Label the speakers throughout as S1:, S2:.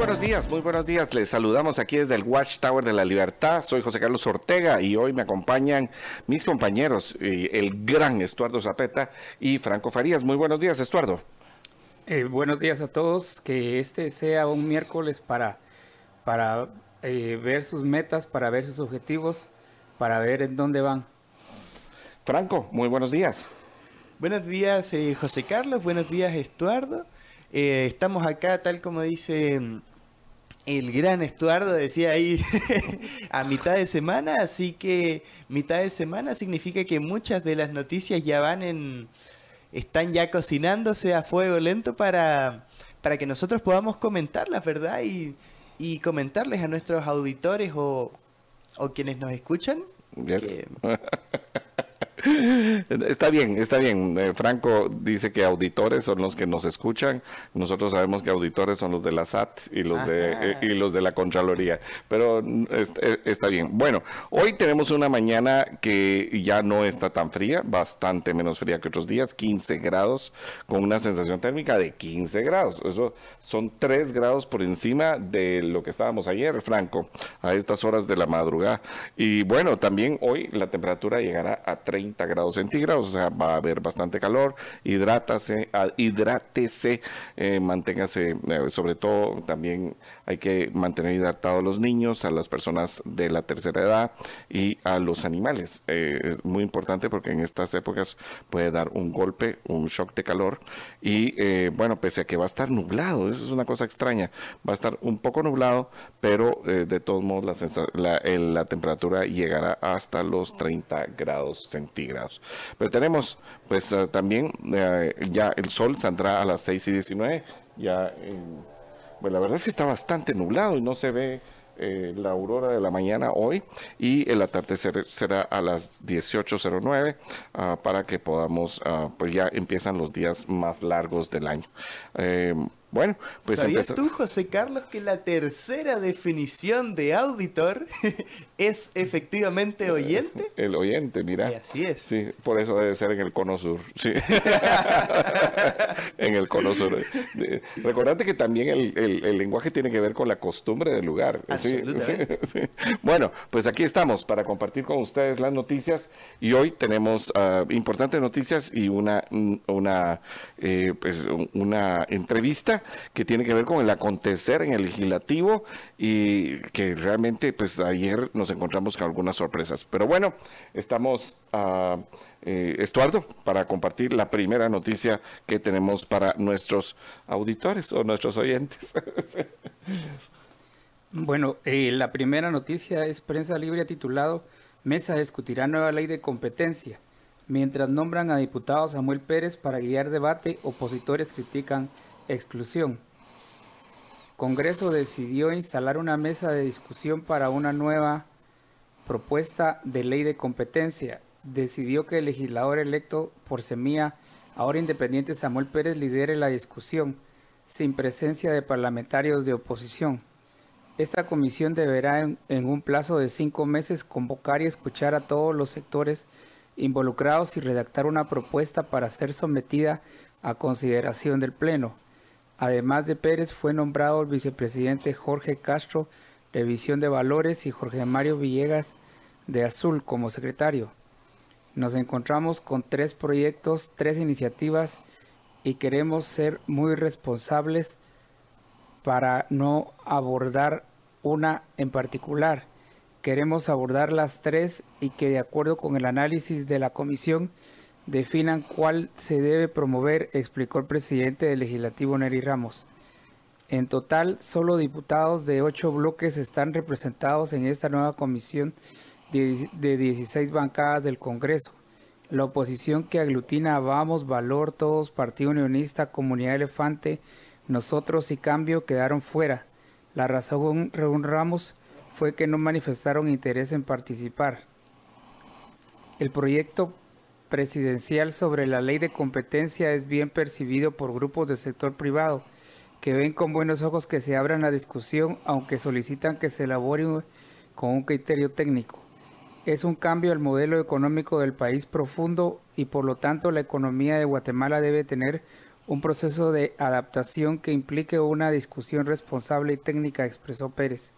S1: Buenos días, muy buenos días. Les saludamos aquí desde el Watchtower de la Libertad. Soy José Carlos Ortega y hoy me acompañan mis compañeros, eh, el gran Estuardo Zapeta y Franco Farías. Muy buenos días, Estuardo.
S2: Eh, buenos días a todos. Que este sea un miércoles para, para eh, ver sus metas, para ver sus objetivos, para ver en dónde van.
S1: Franco, muy buenos días.
S3: Buenos días, José Carlos. Buenos días, Estuardo. estamos acá, tal como dice el gran Estuardo decía ahí a mitad de semana, así que mitad de semana significa que muchas de las noticias ya van en están ya cocinándose a fuego lento para para que nosotros podamos comentarlas, ¿verdad? Y, y comentarles a nuestros auditores o, o quienes nos escuchan.
S1: Está bien, está bien. Eh, Franco dice que auditores son los que nos escuchan. Nosotros sabemos que auditores son los de la SAT y los de eh, y los de la Contraloría. Pero eh, está bien. Bueno, hoy tenemos una mañana que ya no está tan fría, bastante menos fría que otros días, 15 grados, con una sensación térmica de 15 grados. Eso son 3 grados por encima de lo que estábamos ayer, Franco, a estas horas de la madrugada. Y bueno, también hoy la temperatura llegará a 30 grados centígrados, o sea, va a haber bastante calor, hidrátase, ah, hidrátese, eh, manténgase, eh, sobre todo también hay que mantener hidratados a los niños, a las personas de la tercera edad y a los animales. Eh, es muy importante porque en estas épocas puede dar un golpe, un shock de calor y bueno, pese a que va a estar nublado, eso es una cosa extraña, va a estar un poco nublado, pero de todos modos la, la temperatura llegará hasta los 30 grados centígrados grados. Pero tenemos, pues eh, también eh, ya el sol saldrá a las 6 y 19. Ya, bueno, la verdad es que está bastante nublado y no se ve eh, la aurora de la mañana hoy y el atardecer será a las 18.09 ah, para que podamos, ah, pues ya empiezan los días más largos del año. Bueno, pues
S3: ¿Sabías tú, José Carlos, que la tercera definición de auditor es efectivamente oyente?
S1: El oyente, mira.
S3: así es.
S1: Sí, por eso debe ser en el cono sur. Sí. en el cono sur. Recordate que también el, lenguaje tiene que ver con la costumbre del lugar. Sí, bueno, pues aquí estamos para compartir con ustedes las noticias y hoy tenemos ah, importantes noticias y una, una, eh, pues, una entrevista que tiene que ver con el acontecer en el legislativo y que realmente pues ayer nos encontramos con algunas sorpresas. Pero bueno, estamos, uh, Estuardo, para compartir la primera noticia que tenemos para nuestros auditores o nuestros oyentes.
S2: bueno, eh, la primera noticia es prensa libre titulado Mesa discutirá nueva ley de competencia. Mientras nombran a diputado Samuel Pérez para guiar debate, opositores critican exclusión. Congreso decidió instalar una mesa de discusión para una nueva propuesta de ley de competencia. Decidió que el legislador electo por semilla, ahora independiente Samuel Pérez, lidere la discusión, sin presencia de parlamentarios de oposición. Esta comisión deberá en, en, un plazo de cinco meses convocar y escuchar a todos los sectores involucrados y redactar una propuesta para ser sometida a consideración del Pleno. Además de Pérez, fue nombrado el vicepresidente Jorge Castro de Visión de Valores y Jorge Mario Villegas de Azul como secretario. Nos encontramos con tres proyectos, tres iniciativas y queremos ser muy responsables para no abordar una en particular. Queremos abordar las tres y que de acuerdo con el análisis de la comisión definan cuál se debe promover, explicó el presidente del legislativo Neri Ramos. En total, solo diputados de ocho bloques están representados en esta nueva comisión de, 16 bancadas del Congreso. La oposición que aglutina a Vamos, Valor, Todos, Partido Unionista, Comunidad Elefante, Nosotros y Cambio quedaron fuera. La razón, según Ramos, fue que no manifestaron interés en participar. El proyecto presidencial sobre la ley de competencia es bien percibido por grupos del sector privado que ven con buenos ojos que se abra la discusión, aunque solicitan que se elabore con un criterio técnico. Es un cambio al modelo económico del país profundo y por lo tanto la economía de Guatemala debe tener un proceso de adaptación que implique una discusión responsable y técnica, expresó Pérez.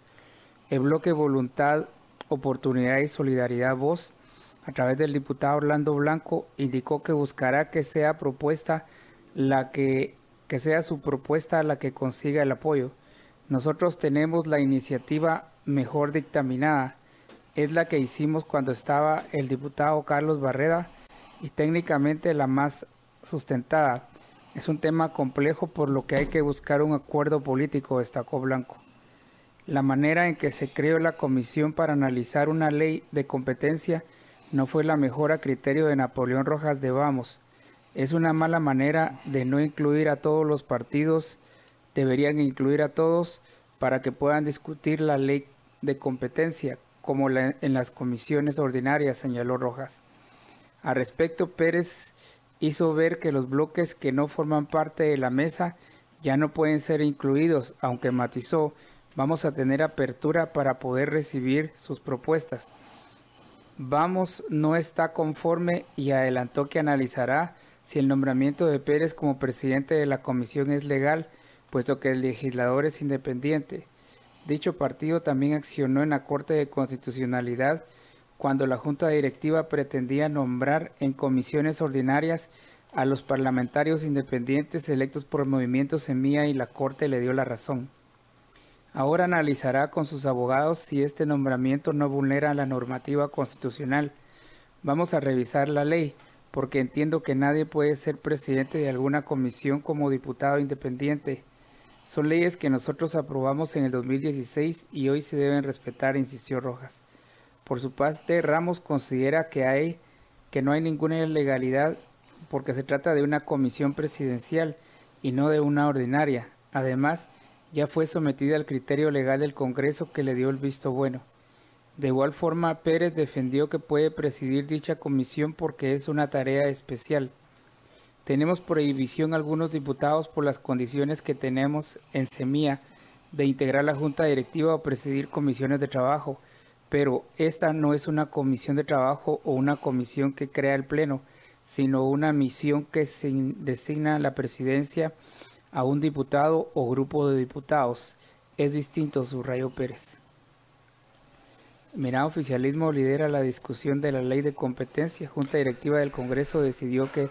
S2: El bloque Voluntad, Oportunidad y Solidaridad Voz, a través del diputado Orlando Blanco, indicó que buscará que sea propuesta la que, que sea su propuesta la que consiga el apoyo. Nosotros tenemos la iniciativa mejor dictaminada. Es la que hicimos cuando estaba el diputado Carlos Barreda y técnicamente la más sustentada. Es un tema complejo por lo que hay que buscar un acuerdo político, destacó Blanco. La manera en que se creó la comisión para analizar una ley de competencia no fue la mejor a criterio de Napoleón Rojas de Vamos. Es una mala manera de no incluir a todos los partidos, deberían incluir a todos para que puedan discutir la ley de competencia, como en las comisiones ordinarias, señaló Rojas. A respecto, Pérez hizo ver que los bloques que no forman parte de la mesa ya no pueden ser incluidos, aunque matizó, vamos a tener apertura para poder recibir sus propuestas. Vamos no está conforme y adelantó que analizará si el nombramiento de Pérez como presidente de la comisión es legal, puesto que el legislador es independiente. Dicho partido también accionó en la Corte de Constitucionalidad cuando la Junta Directiva pretendía nombrar en comisiones ordinarias a los parlamentarios independientes electos por el movimiento Semilla y la Corte le dio la razón. Ahora analizará con sus abogados si este nombramiento no vulnera la normativa constitucional. Vamos a revisar la ley, porque entiendo que nadie puede ser presidente de alguna comisión como diputado independiente. Son leyes que nosotros aprobamos en el 2016 y hoy se deben respetar, insistió Rojas. Por su parte, Ramos considera que, hay, que no hay ninguna ilegalidad porque se trata de una comisión presidencial y no de una ordinaria. Además, ya fue sometida al criterio legal del Congreso que le dio el visto bueno. De igual forma, Pérez defendió que puede presidir dicha comisión porque es una tarea especial. Tenemos prohibición algunos diputados por las condiciones que tenemos en Semilla de integrar la junta directiva o presidir comisiones de trabajo pero esta no es una comisión de trabajo o una comisión que crea el Pleno, sino una misión que designa la presidencia a un diputado o grupo de diputados. Es distinto, subrayó Pérez. Mira, oficialismo lidera la discusión de la ley de competencia. Junta Directiva del Congreso decidió que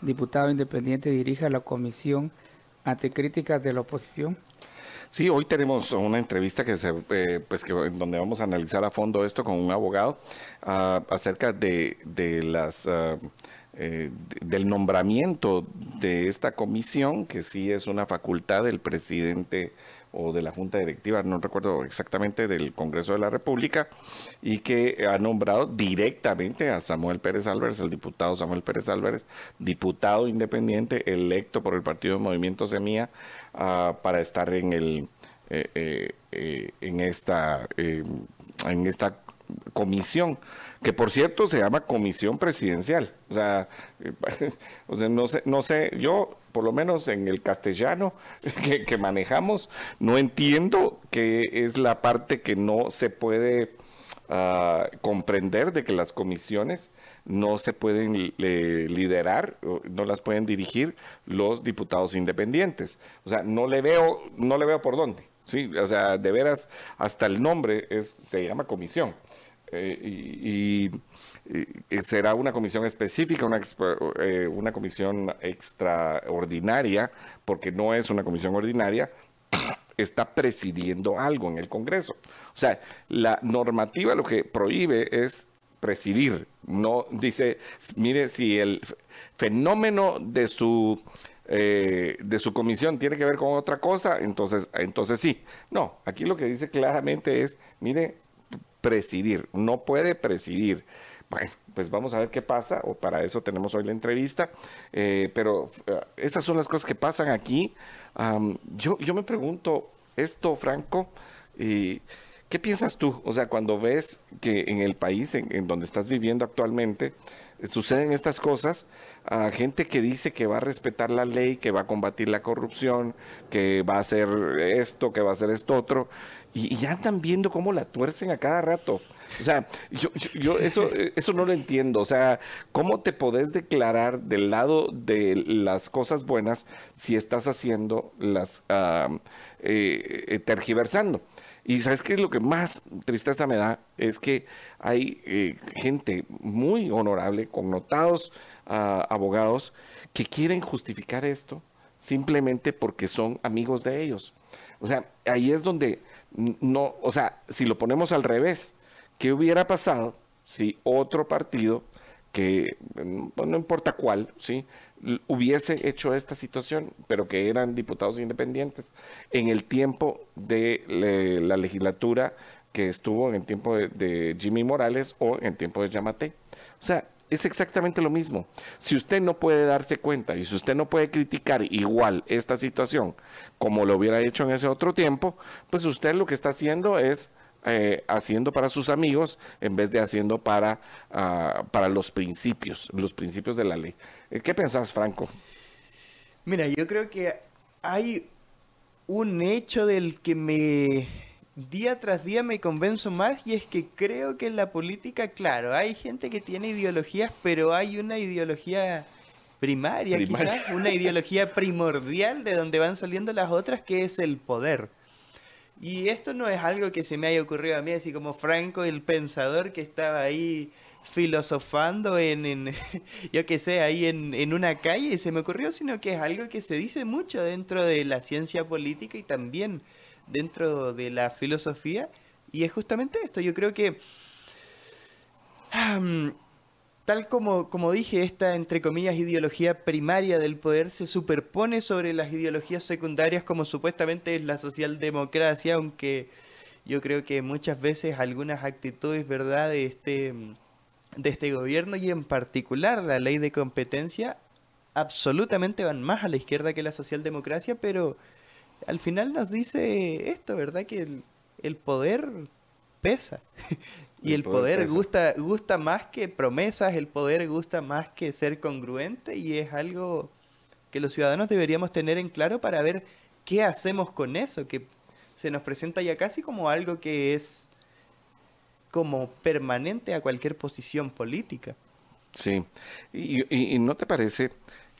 S2: diputado independiente dirija la comisión ante críticas de la oposición.
S1: Sí, hoy tenemos una entrevista que se, eh, pues que donde vamos a analizar a fondo esto con un abogado uh, acerca de, de las uh, eh, del nombramiento de esta comisión, que sí es una facultad del presidente o de la Junta Directiva, no recuerdo exactamente, del Congreso de la República, y que ha nombrado directamente a Samuel Pérez Álvarez, el diputado Samuel Pérez Álvarez, diputado independiente electo por el Partido Movimiento Semilla, uh, para estar en el eh, eh en esta en esta comisión que por cierto se llama comisión presidencial o sea, o sea no sé no sé yo por lo menos en el castellano que, manejamos no entiendo que es la parte que no se puede uh, comprender de que las comisiones no se pueden liderar, no las pueden dirigir los diputados independientes. O sea, no le veo, no le veo por dónde. Sí, o sea, de veras, hasta el nombre es, se llama comisión. Y, será una comisión específica, una, eh, una comisión extraordinaria, porque no es una comisión ordinaria, está presidiendo algo en el Congreso. O sea, la normativa lo que prohíbe es presidir. No dice, mire, si el fenómeno de su eh, de su comisión tiene que ver con otra cosa, entonces, entonces sí. No, aquí lo que dice claramente es, mire, presidir, no puede presidir. Bueno, pues vamos a ver qué pasa, o para eso tenemos hoy la entrevista, eh, pero eh, estas son las cosas que pasan aquí. yo, yo me pregunto, esto, Franco, y ¿Qué piensas tú? O sea, cuando ves que en el país en, donde estás viviendo actualmente, suceden estas cosas, a gente que dice que va a respetar la ley, que va a combatir la corrupción, que va a hacer esto, que va a hacer esto otro, y, ya andan viendo cómo la tuercen a cada rato. O sea, yo, yo, eso, eso no lo entiendo. O sea, ¿cómo te podés declarar del lado de las cosas buenas si estás haciendo las eh, eh, tergiversando? Y sabes qué es lo que más tristeza me da es que hay eh, gente muy honorable, connotados uh, abogados, que quieren justificar esto simplemente porque son amigos de ellos. O sea, ahí es donde no, o sea, si lo ponemos al revés, ¿qué hubiera pasado si otro partido, que mm, no importa cuál, ¿sí? hubiese hecho esta situación, pero que eran diputados independientes, en el tiempo de la legislatura que estuvo en el tiempo de, Jimmy Morales o en el tiempo de Yamate. O sea, es exactamente lo mismo. Si usted no puede darse cuenta y si usted no puede criticar igual esta situación como lo hubiera hecho en ese otro tiempo, pues usted lo que está haciendo es eh, haciendo para sus amigos en vez de haciendo para, ah, para los principios, los principios de la ley. Eh, ¿Qué pensás, Franco?
S3: Mira, yo creo que hay un hecho del que me día tras día me convenzo más y es que creo que en la política, claro, hay gente que tiene ideologías, pero hay una ideología primaria, quizás, una ideología primordial de donde van saliendo las otras, que es el poder. Y esto no es algo que se me haya ocurrido a mí, así como Franco, el pensador que estaba ahí filosofando en, en yo que sé, ahí en, en, una calle se me ocurrió, sino que es algo que se dice mucho dentro de la ciencia política y también dentro de la filosofía. Y es justamente esto, yo creo que, tal como, como dije, esta, entre comillas, ideología primaria del poder se superpone sobre las ideologías secundarias como supuestamente es la socialdemocracia, aunque yo creo que muchas veces algunas actitudes, ¿verdad?, de este de este gobierno y en particular la ley de competencia absolutamente van más a la izquierda que la socialdemocracia, pero al final nos dice esto, ¿verdad? Que el, poder pesa. y el, poder, gusta, gusta más que promesas, el poder gusta más que ser congruente y es algo que los ciudadanos deberíamos tener en claro para ver qué hacemos con eso, que se nos presenta ya casi como algo que es como permanente a cualquier posición política.
S1: Sí, y, no te parece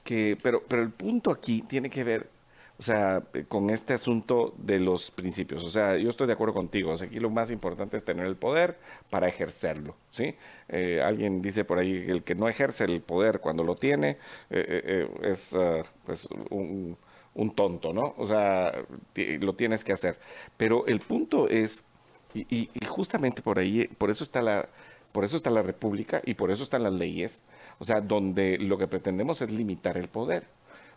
S1: que, pero, pero el punto aquí tiene que ver, o sea, con este asunto de los principios. O sea, yo estoy de acuerdo contigo. O sea, aquí lo más importante es tener el poder para ejercerlo, ¿sí? Eh, alguien dice por ahí, el que no ejerce el poder cuando lo tiene eh, eh, es pues, un, tonto, ¿no? O sea, lo tienes que hacer. Pero el punto es y, justamente por ahí, por eso está la, por eso está la República y por eso están las leyes, o sea, donde lo que pretendemos es limitar el poder.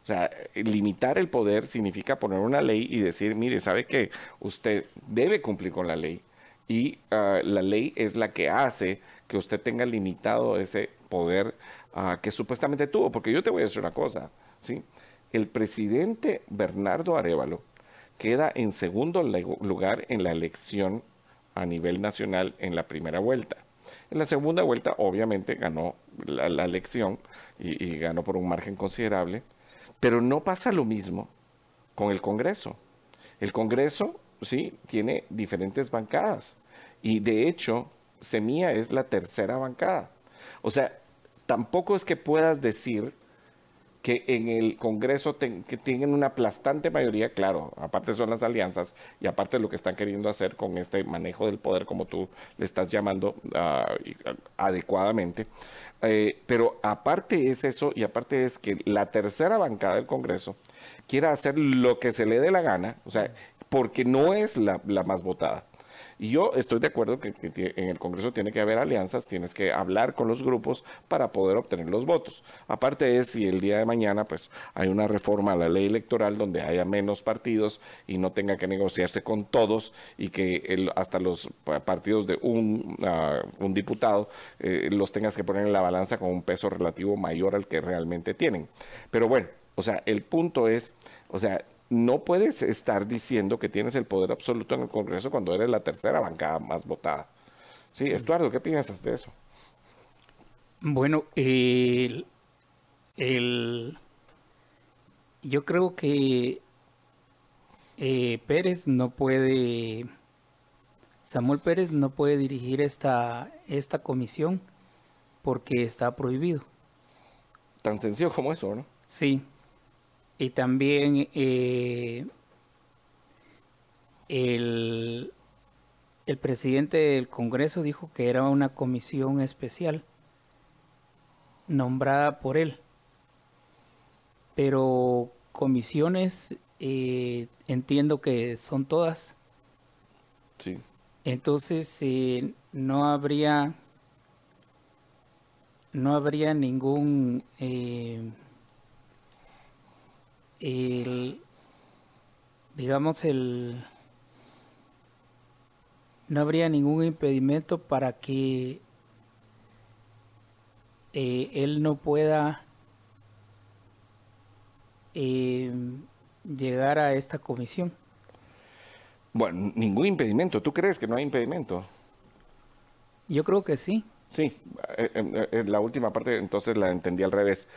S1: O sea, limitar el poder significa poner una ley y decir, mire, sabe que usted debe cumplir con la ley y ah, la ley es la que hace que usted tenga limitado ese poder ah, que supuestamente tuvo. Porque yo te voy a decir una cosa, ¿sí? El presidente Bernardo Arevalo queda en segundo lugar en la elección a nivel nacional en la primera vuelta. En la segunda vuelta, obviamente, ganó la, elección y, ganó por un margen considerable, pero no pasa lo mismo con el Congreso. El Congreso, sí, tiene diferentes bancadas y de hecho, Semilla es la tercera bancada. O sea, tampoco es que puedas decir que en el Congreso que tienen una aplastante mayoría, claro, aparte son las alianzas y aparte lo que están queriendo hacer con este manejo del poder, como tú le estás llamando ah, adecuadamente. Eh, pero aparte es eso y aparte es que la tercera bancada del Congreso quiera hacer lo que se le dé la gana, o sea, porque no es la más votada. Y yo estoy de acuerdo que, en el Congreso tiene que haber alianzas, tienes que hablar con los grupos para poder obtener los votos. Aparte es si el día de mañana pues hay una reforma a la ley electoral donde haya menos partidos y no tenga que negociarse con todos y que hasta los partidos de un, ah, un diputado eh, los tengas que poner en la balanza con un peso relativo mayor al que realmente tienen. Pero bueno, o sea, el punto es, o sea, no puedes estar diciendo que tienes el poder absoluto en el Congreso cuando eres la tercera bancada más votada. Sí, Estuardo, ¿qué piensas de eso?
S2: Bueno, el, el, yo creo que eh, Pérez no puede, Samuel Pérez no puede dirigir esta, esta comisión porque está prohibido.
S1: Tan sencillo como eso, ¿no?
S2: Sí. Y también eh, el, el presidente del Congreso dijo que era una comisión especial nombrada por él. Pero comisiones eh, entiendo que son todas.
S1: Sí.
S2: Entonces eh, no habría no habría ningún el, digamos el no habría ningún impedimento para que eh, él no pueda eh, llegar a esta comisión.
S1: Bueno, ningún impedimento. ¿Tú crees que no hay impedimento?
S2: Yo creo que sí.
S1: Sí, eh, la última parte entonces la entendí al revés.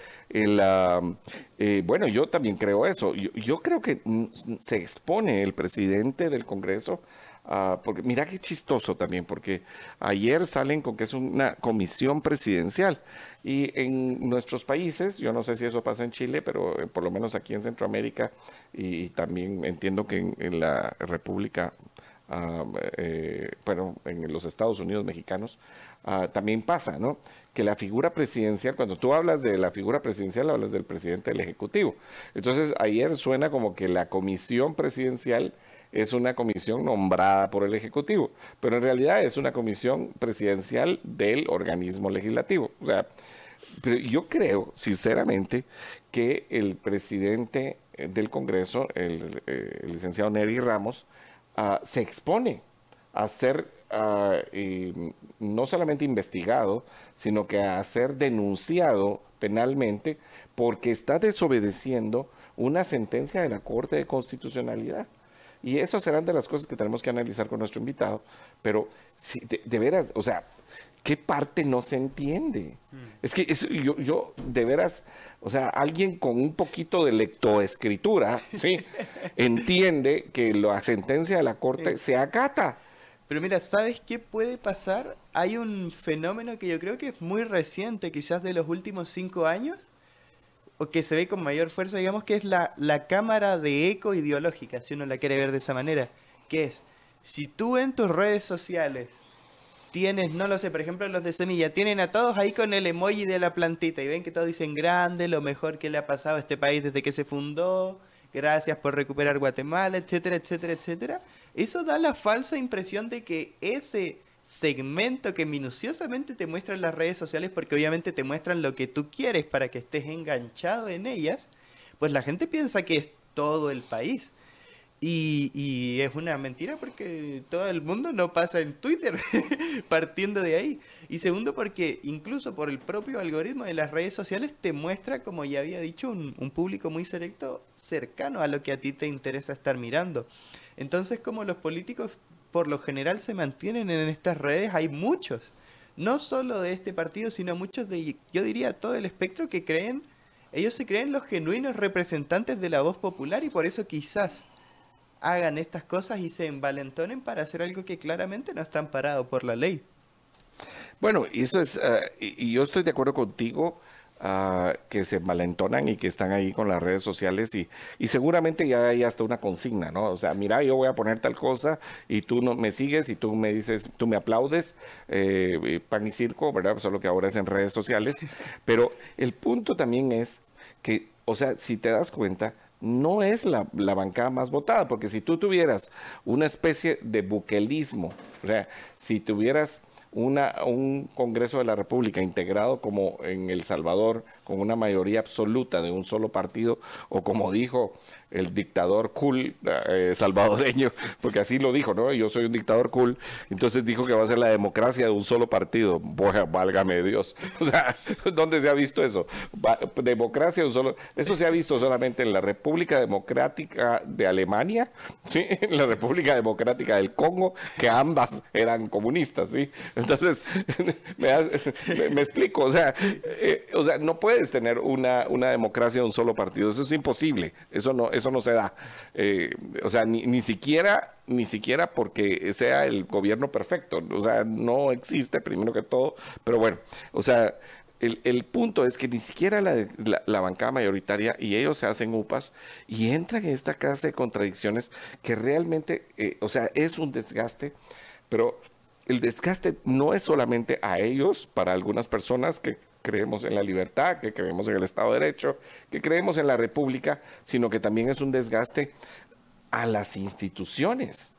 S1: bueno, yo también creo eso. yo, creo que mm, se expone el presidente del Congreso Ah, porque mira qué chistoso también, porque ayer salen con que es una comisión presidencial y en nuestros países, yo no sé si eso pasa en Chile, pero eh, por lo menos aquí en Centroamérica y, también entiendo que en, la República, ah, eh, bueno, en los Estados Unidos mexicanos, ah, también pasa, ¿no? Que la figura presidencial, cuando tú hablas de la figura presidencial, hablas del presidente del Ejecutivo. Entonces, ayer suena como que la comisión presidencial es una comisión nombrada por el Ejecutivo, pero en realidad es una comisión presidencial del organismo legislativo. O sea, pero yo creo, sinceramente, que el presidente eh, del Congreso, el, eh, licenciado Neri Ramos, ah, se expone a ser ah, no solamente investigado, sino que a ser denunciado penalmente porque está desobedeciendo una sentencia de la Corte de Constitucionalidad. Y eso serán de las cosas que tenemos que analizar con nuestro invitado. Pero si, de, veras, o sea, ¿qué parte no se entiende? Mm. Es que yo, yo, de veras, o sea, alguien con un poquito de lectoescritura, ¿sí? entiende que la sentencia de la Corte se acata.
S3: Pero mira, ¿sabes qué puede pasar? Hay un fenómeno que yo creo que es muy reciente, quizás de los últimos cinco años, o que se ve con mayor fuerza, digamos, que es la, la cámara de eco ideológica, si uno la quiere ver de esa manera. Que es, si tú en tus redes sociales tienes, no lo sé, por ejemplo los de Semilla, tienen a todos ahí con el emoji de la plantita y ven que todos dicen grande, lo mejor que le ha pasado a este país desde que se fundó, gracias por recuperar Guatemala, etcétera, etcétera, etcétera. Eso da la falsa impresión de que ese segmento que minuciosamente te muestran las redes sociales porque obviamente te muestran lo que tú quieres para que estés enganchado en ellas, pues la gente piensa que es todo el país. Y, es una mentira porque todo el mundo no pasa en Twitter, partiendo de ahí. Y segundo porque incluso por el propio algoritmo de las redes sociales te muestra, como ya había dicho, un público muy selecto cercano a lo que a ti te interesa estar mirando. Entonces como los políticos por lo general se mantienen en estas redes, hay muchos, no solo de este partido, sino muchos de, yo diría, todo el espectro que creen, ellos se creen los genuinos representantes de la voz popular y por eso quizás hagan estas cosas y se envalentonen para hacer algo que claramente no están parados por la ley.
S1: Bueno, eso es, eh, y yo estoy de acuerdo contigo que se malentonan y que están ahí con las redes sociales y, y, seguramente ya hay hasta una consigna, ¿no? O sea, mira, yo voy a poner tal cosa y tú no me sigues y tú me dices, tú me aplaudes, eh, pan y circo, ¿verdad? Solo que ahora es en redes sociales. Pero el punto también es que, o sea, si te das cuenta, no es la, la, bancada más votada, porque si tú tuvieras una especie de buquelismo, o sea, si tuvieras una, un Congreso de la República integrado como en El Salvador con una mayoría absoluta de un solo partido, o como dijo el dictador cool eh, salvadoreño, porque así lo dijo, ¿no? Yo soy un dictador cool, entonces dijo que va a ser la democracia de un solo partido. Válgame Dios. O sea, ¿dónde se ha visto eso? democracia de un solo... Eso se ha visto solamente en la República Democrática de Alemania, ¿sí? En la República Democrática del Congo, que ambas eran comunistas, ¿sí? Entonces, me, explico, o sea, eh, o sea, no tener una, una democracia de un solo partido, eso es imposible, eso no eso no se da. Eh, o sea, ni, ni, siquiera, ni siquiera porque sea el gobierno perfecto. O sea, no existe primero que todo. Pero bueno, o sea, el, punto es que ni siquiera la, la, bancada mayoritaria y ellos se hacen upas y entran en esta clase de contradicciones que realmente, eh, o sea, es un desgaste, pero el desgaste no es solamente a ellos, para algunas personas que creemos en la libertad, que creemos en el Estado de Derecho, que creemos en la República, sino que también es un desgaste a las instituciones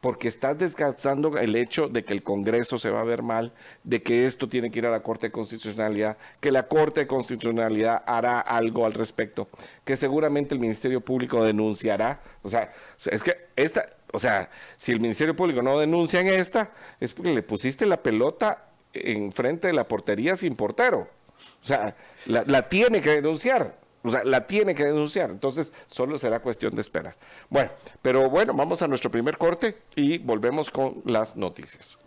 S1: porque estás desgastando el hecho de que el Congreso se va a ver mal, de que esto tiene que ir a la Corte de Constitucionalidad, que la Corte de Constitucionalidad hará algo al respecto, que seguramente el Ministerio Público denunciará. O sea, es que esta, o sea, si el Ministerio Público no denuncia en esta, es porque le pusiste la pelota enfrente de la portería sin portero. O sea, la, tiene que denunciar. O sea, la tiene que denunciar. Entonces, solo será cuestión de esperar. Bueno, pero bueno, vamos a nuestro primer corte y volvemos con las noticias.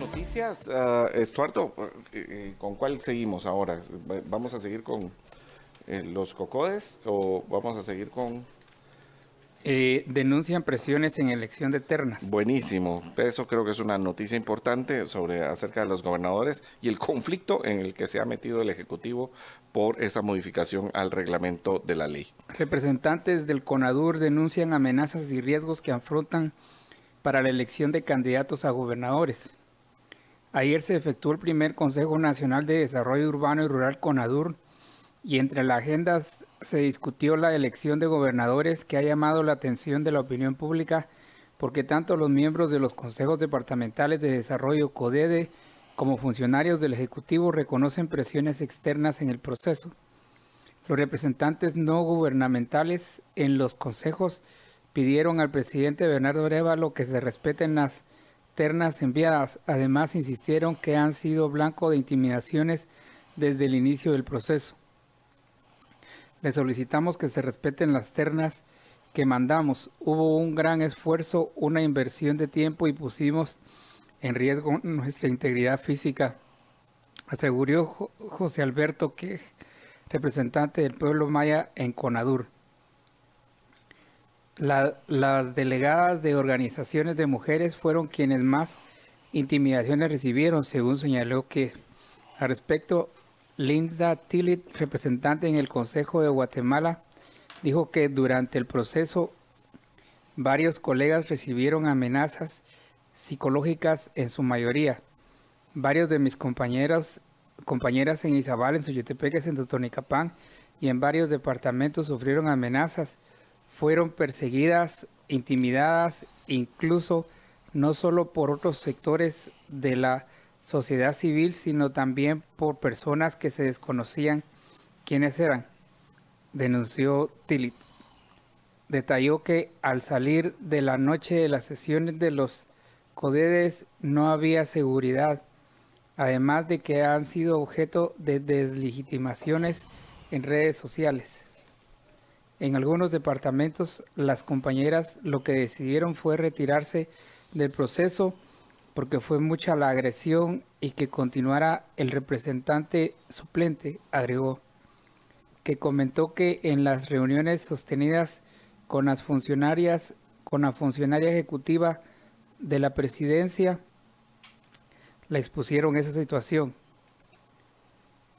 S1: noticias, uh, Estuardo, eh, eh, ¿con cuál seguimos ahora? ¿Vamos a seguir con eh, los cocodes o vamos a seguir con
S2: eh, denuncian presiones en elección de ternas.
S1: Buenísimo. Eso creo que es una noticia importante sobre acerca de los gobernadores y el conflicto en el que se ha metido el Ejecutivo por esa modificación al reglamento de la ley.
S2: Representantes del CONADUR denuncian amenazas y riesgos que afrontan para la elección de candidatos a gobernadores. Ayer se efectuó el primer Consejo Nacional de Desarrollo Urbano y Rural CONADUR y entre las agendas se discutió la elección de gobernadores que ha llamado la atención de la opinión pública porque tanto los miembros de los consejos departamentales de desarrollo CODEDE como funcionarios del Ejecutivo reconocen presiones externas en el proceso. Los representantes no gubernamentales en los consejos pidieron al presidente Bernardo Arevalo que se respeten las ternas enviadas. Además, insistieron que han sido blanco de intimidaciones desde el inicio del proceso. Le solicitamos que se respeten las ternas que mandamos. Hubo un gran esfuerzo, una inversión de tiempo y pusimos en riesgo nuestra integridad física, aseguró José Alberto que representante del pueblo maya en Conadur. las delegadas de organizaciones de mujeres fueron quienes más intimidaciones recibieron, según señaló que al respecto Linda Tillit, representante en el Consejo de Guatemala, dijo que durante el proceso varios colegas recibieron amenazas psicológicas en su mayoría. Varios de mis compañeros, compañeras en Izabal, en Suyotepeques, en Totonicapán y en varios departamentos sufrieron amenazas, fueron perseguidas, intimidadas, incluso no solo por otros sectores de la sociedad civil, sino también por personas que se desconocían quiénes eran, denunció Tilit. Detalló que al salir de la noche de las sesiones de los CODEDES no había seguridad, además de que han sido objeto de deslegitimaciones en redes sociales. En algunos departamentos las compañeras lo que decidieron fue retirarse del proceso porque fue mucha la agresión y que continuara el representante suplente, agregó, que comentó que en las reuniones sostenidas con las funcionarias, con la funcionaria ejecutiva de la presidencia, la expusieron esa situación.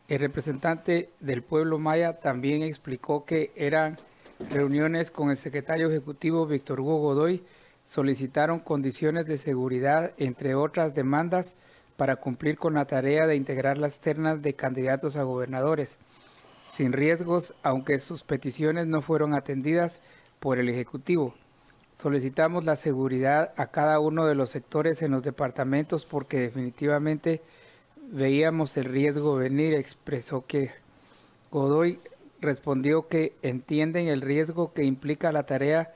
S2: El representante del pueblo maya también explicó que eran reuniones con el secretario ejecutivo Víctor Hugo Godoy, solicitaron condiciones de seguridad, entre otras demandas, para cumplir con la tarea de integrar las ternas de candidatos a gobernadores, sin riesgos, aunque sus peticiones no fueron atendidas por el Ejecutivo. Solicitamos la seguridad a cada uno de los sectores en los departamentos porque definitivamente veíamos el riesgo venir, expresó que Godoy respondió que entienden el riesgo que implica la tarea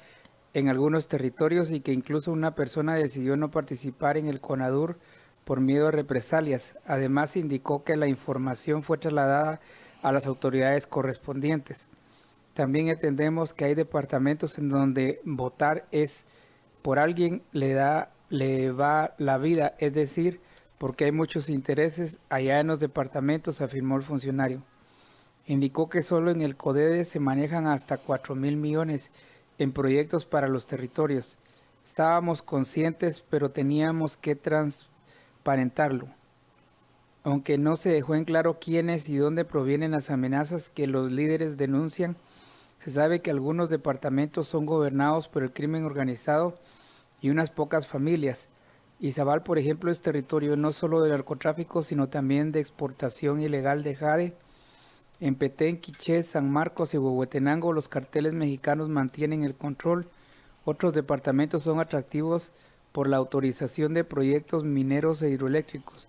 S2: en algunos territorios y que incluso una persona decidió no participar en el CONADUR por miedo a represalias. Además indicó que la información fue trasladada a las autoridades correspondientes. También entendemos que hay departamentos en donde votar es por alguien le da le va la vida, es decir, porque hay muchos intereses allá en los departamentos, afirmó el funcionario. Indicó que solo en el CODEDE se manejan hasta 4 mil millones en proyectos para los territorios. Estábamos conscientes, pero teníamos que transparentarlo. Aunque no se dejó en claro quiénes y dónde provienen las amenazas que los líderes denuncian, se sabe que algunos departamentos son gobernados por el crimen organizado y unas pocas familias. Izabal, por ejemplo, es territorio no solo del narcotráfico, sino también de exportación ilegal de jade. En Petén, Quiché, San Marcos y Huehuetenango los carteles mexicanos mantienen el control. Otros departamentos son atractivos por la autorización de proyectos mineros e hidroeléctricos.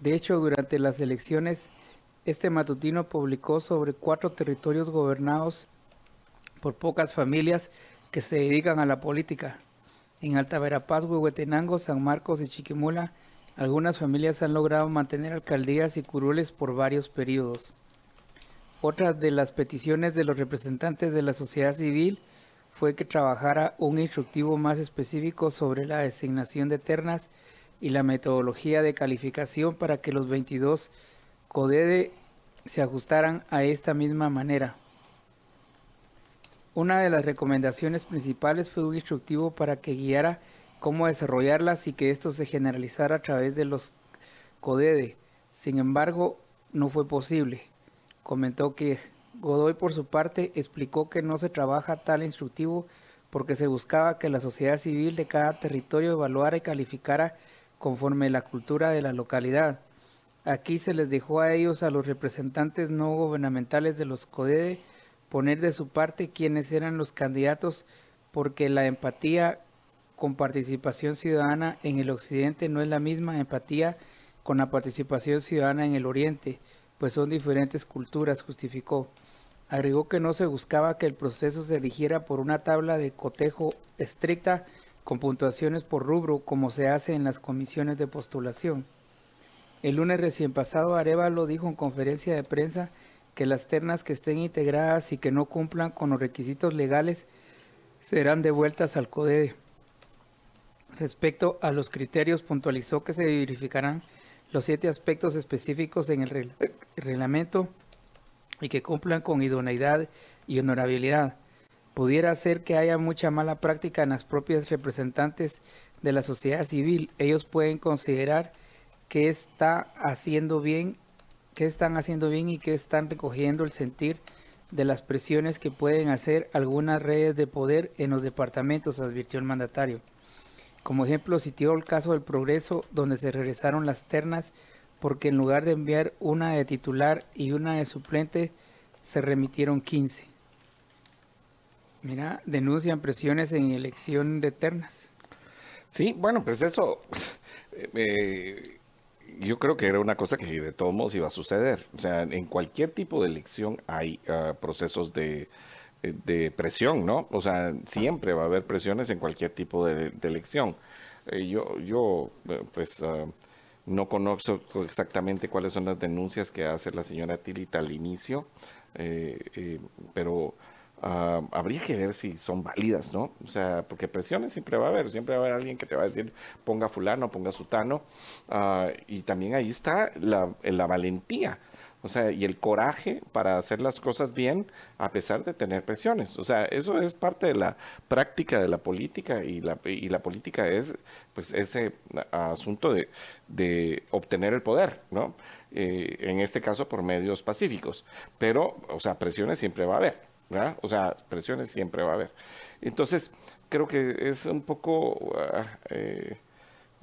S2: De hecho, durante las elecciones, este matutino publicó sobre cuatro territorios gobernados por pocas familias que se dedican a la política. En Alta Verapaz, Huehuetenango, San Marcos y Chiquimula, algunas familias han logrado mantener alcaldías y curules por varios periodos. Otra de las peticiones de los representantes de la sociedad civil fue que trabajara un instructivo más específico sobre la designación de ternas y la metodología de calificación para que los 22 CODEDE se ajustaran a esta misma manera. Una de las recomendaciones principales fue un instructivo para que guiara cómo desarrollarlas y que esto se generalizara a través de los CODEDE. Sin embargo, no fue posible. Comentó que Godoy por su parte explicó que no se trabaja tal instructivo porque se buscaba que la sociedad civil de cada territorio evaluara y calificara conforme la cultura de la localidad. Aquí se les dejó a ellos, a los representantes no gubernamentales de los CODEDE, poner de su parte quiénes eran los candidatos, porque la empatía con participación ciudadana en el occidente no es la misma empatía con la participación ciudadana en el oriente, pues son diferentes culturas, justificó. Agregó que no se buscaba que el proceso se rigiera por una tabla de cotejo estricta con puntuaciones por rubro como se hace en las comisiones de postulación. El lunes recién pasado Arevalo dijo en conferencia de prensa que las ternas que estén integradas y que no cumplan con los requisitos legales serán devueltas al CODEDE. Respecto a los criterios, puntualizó que se verificarán los siete aspectos específicos en el reglamento y que cumplan con idoneidad y honorabilidad pudiera ser que haya mucha mala práctica en las propias representantes de la sociedad civil. Ellos pueden considerar que está haciendo bien, que están haciendo bien y que están recogiendo el sentir de las presiones que pueden hacer algunas redes de poder en los departamentos, advirtió el mandatario. Como ejemplo, citió el caso del Progreso, donde se regresaron las ternas porque en lugar de enviar una de titular y una de suplente, se remitieron 15. Mira, denuncian presiones en elección de ternas.
S1: Sí, bueno, pues eso, eh, yo creo que era una cosa que de todos modos iba a suceder. O sea, en cualquier tipo de elección hay uh, procesos de, de, presión, ¿no? O sea, siempre va a haber presiones en cualquier tipo de, elección. Eh, yo, yo, eh, pues, uh, no conozco exactamente cuáles son las denuncias que hace la señora Tilita al inicio, eh, pero Ah, habría que ver si son válidas, ¿no? O sea, porque presiones siempre va a haber, siempre va a haber alguien que te va a decir ponga fulano, ponga sutano, uh, y también ahí está la, valentía, o sea, y el coraje para hacer las cosas bien a pesar de tener presiones. O sea, eso es parte de la práctica de la política y la, y la política es pues ese asunto de, de obtener el poder, ¿no? Eh, en este caso por medios pacíficos, pero, o sea, presiones siempre va a haber. O sea, presiones siempre va a haber. Entonces, creo que es un poco, ah, eh,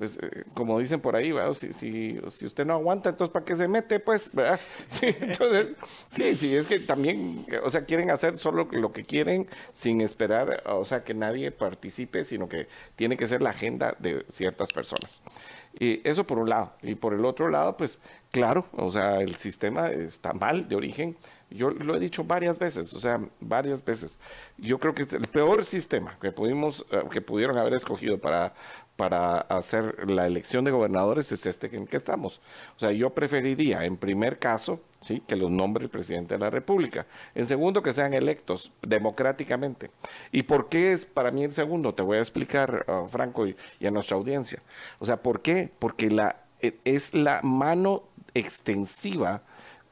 S1: pues eh, como dicen por ahí, Si, si, si, usted no aguanta, entonces ¿para qué se mete? Pues, ¿verdad? Sí, entonces, sí, sí, es que también, o sea, quieren hacer solo lo que quieren sin esperar, o sea, que nadie participe, sino que tiene que ser la agenda de ciertas personas. Y eso por un lado. Y por el otro lado, pues claro, o sea, el sistema está mal de origen. Yo lo he dicho varias veces, o sea, varias veces. Yo creo que el peor sistema que pudimos, eh, que pudieron haber escogido para para hacer la elección de gobernadores es este en que estamos. O sea, yo preferiría, en primer caso, ¿sí? que los nombre el presidente de la República. En segundo, que sean electos democráticamente. ¿Y por qué es para mí el segundo? Te voy a explicar, uh, Franco, y, a nuestra audiencia. O sea, ¿por qué? Porque la, e, es la mano extensiva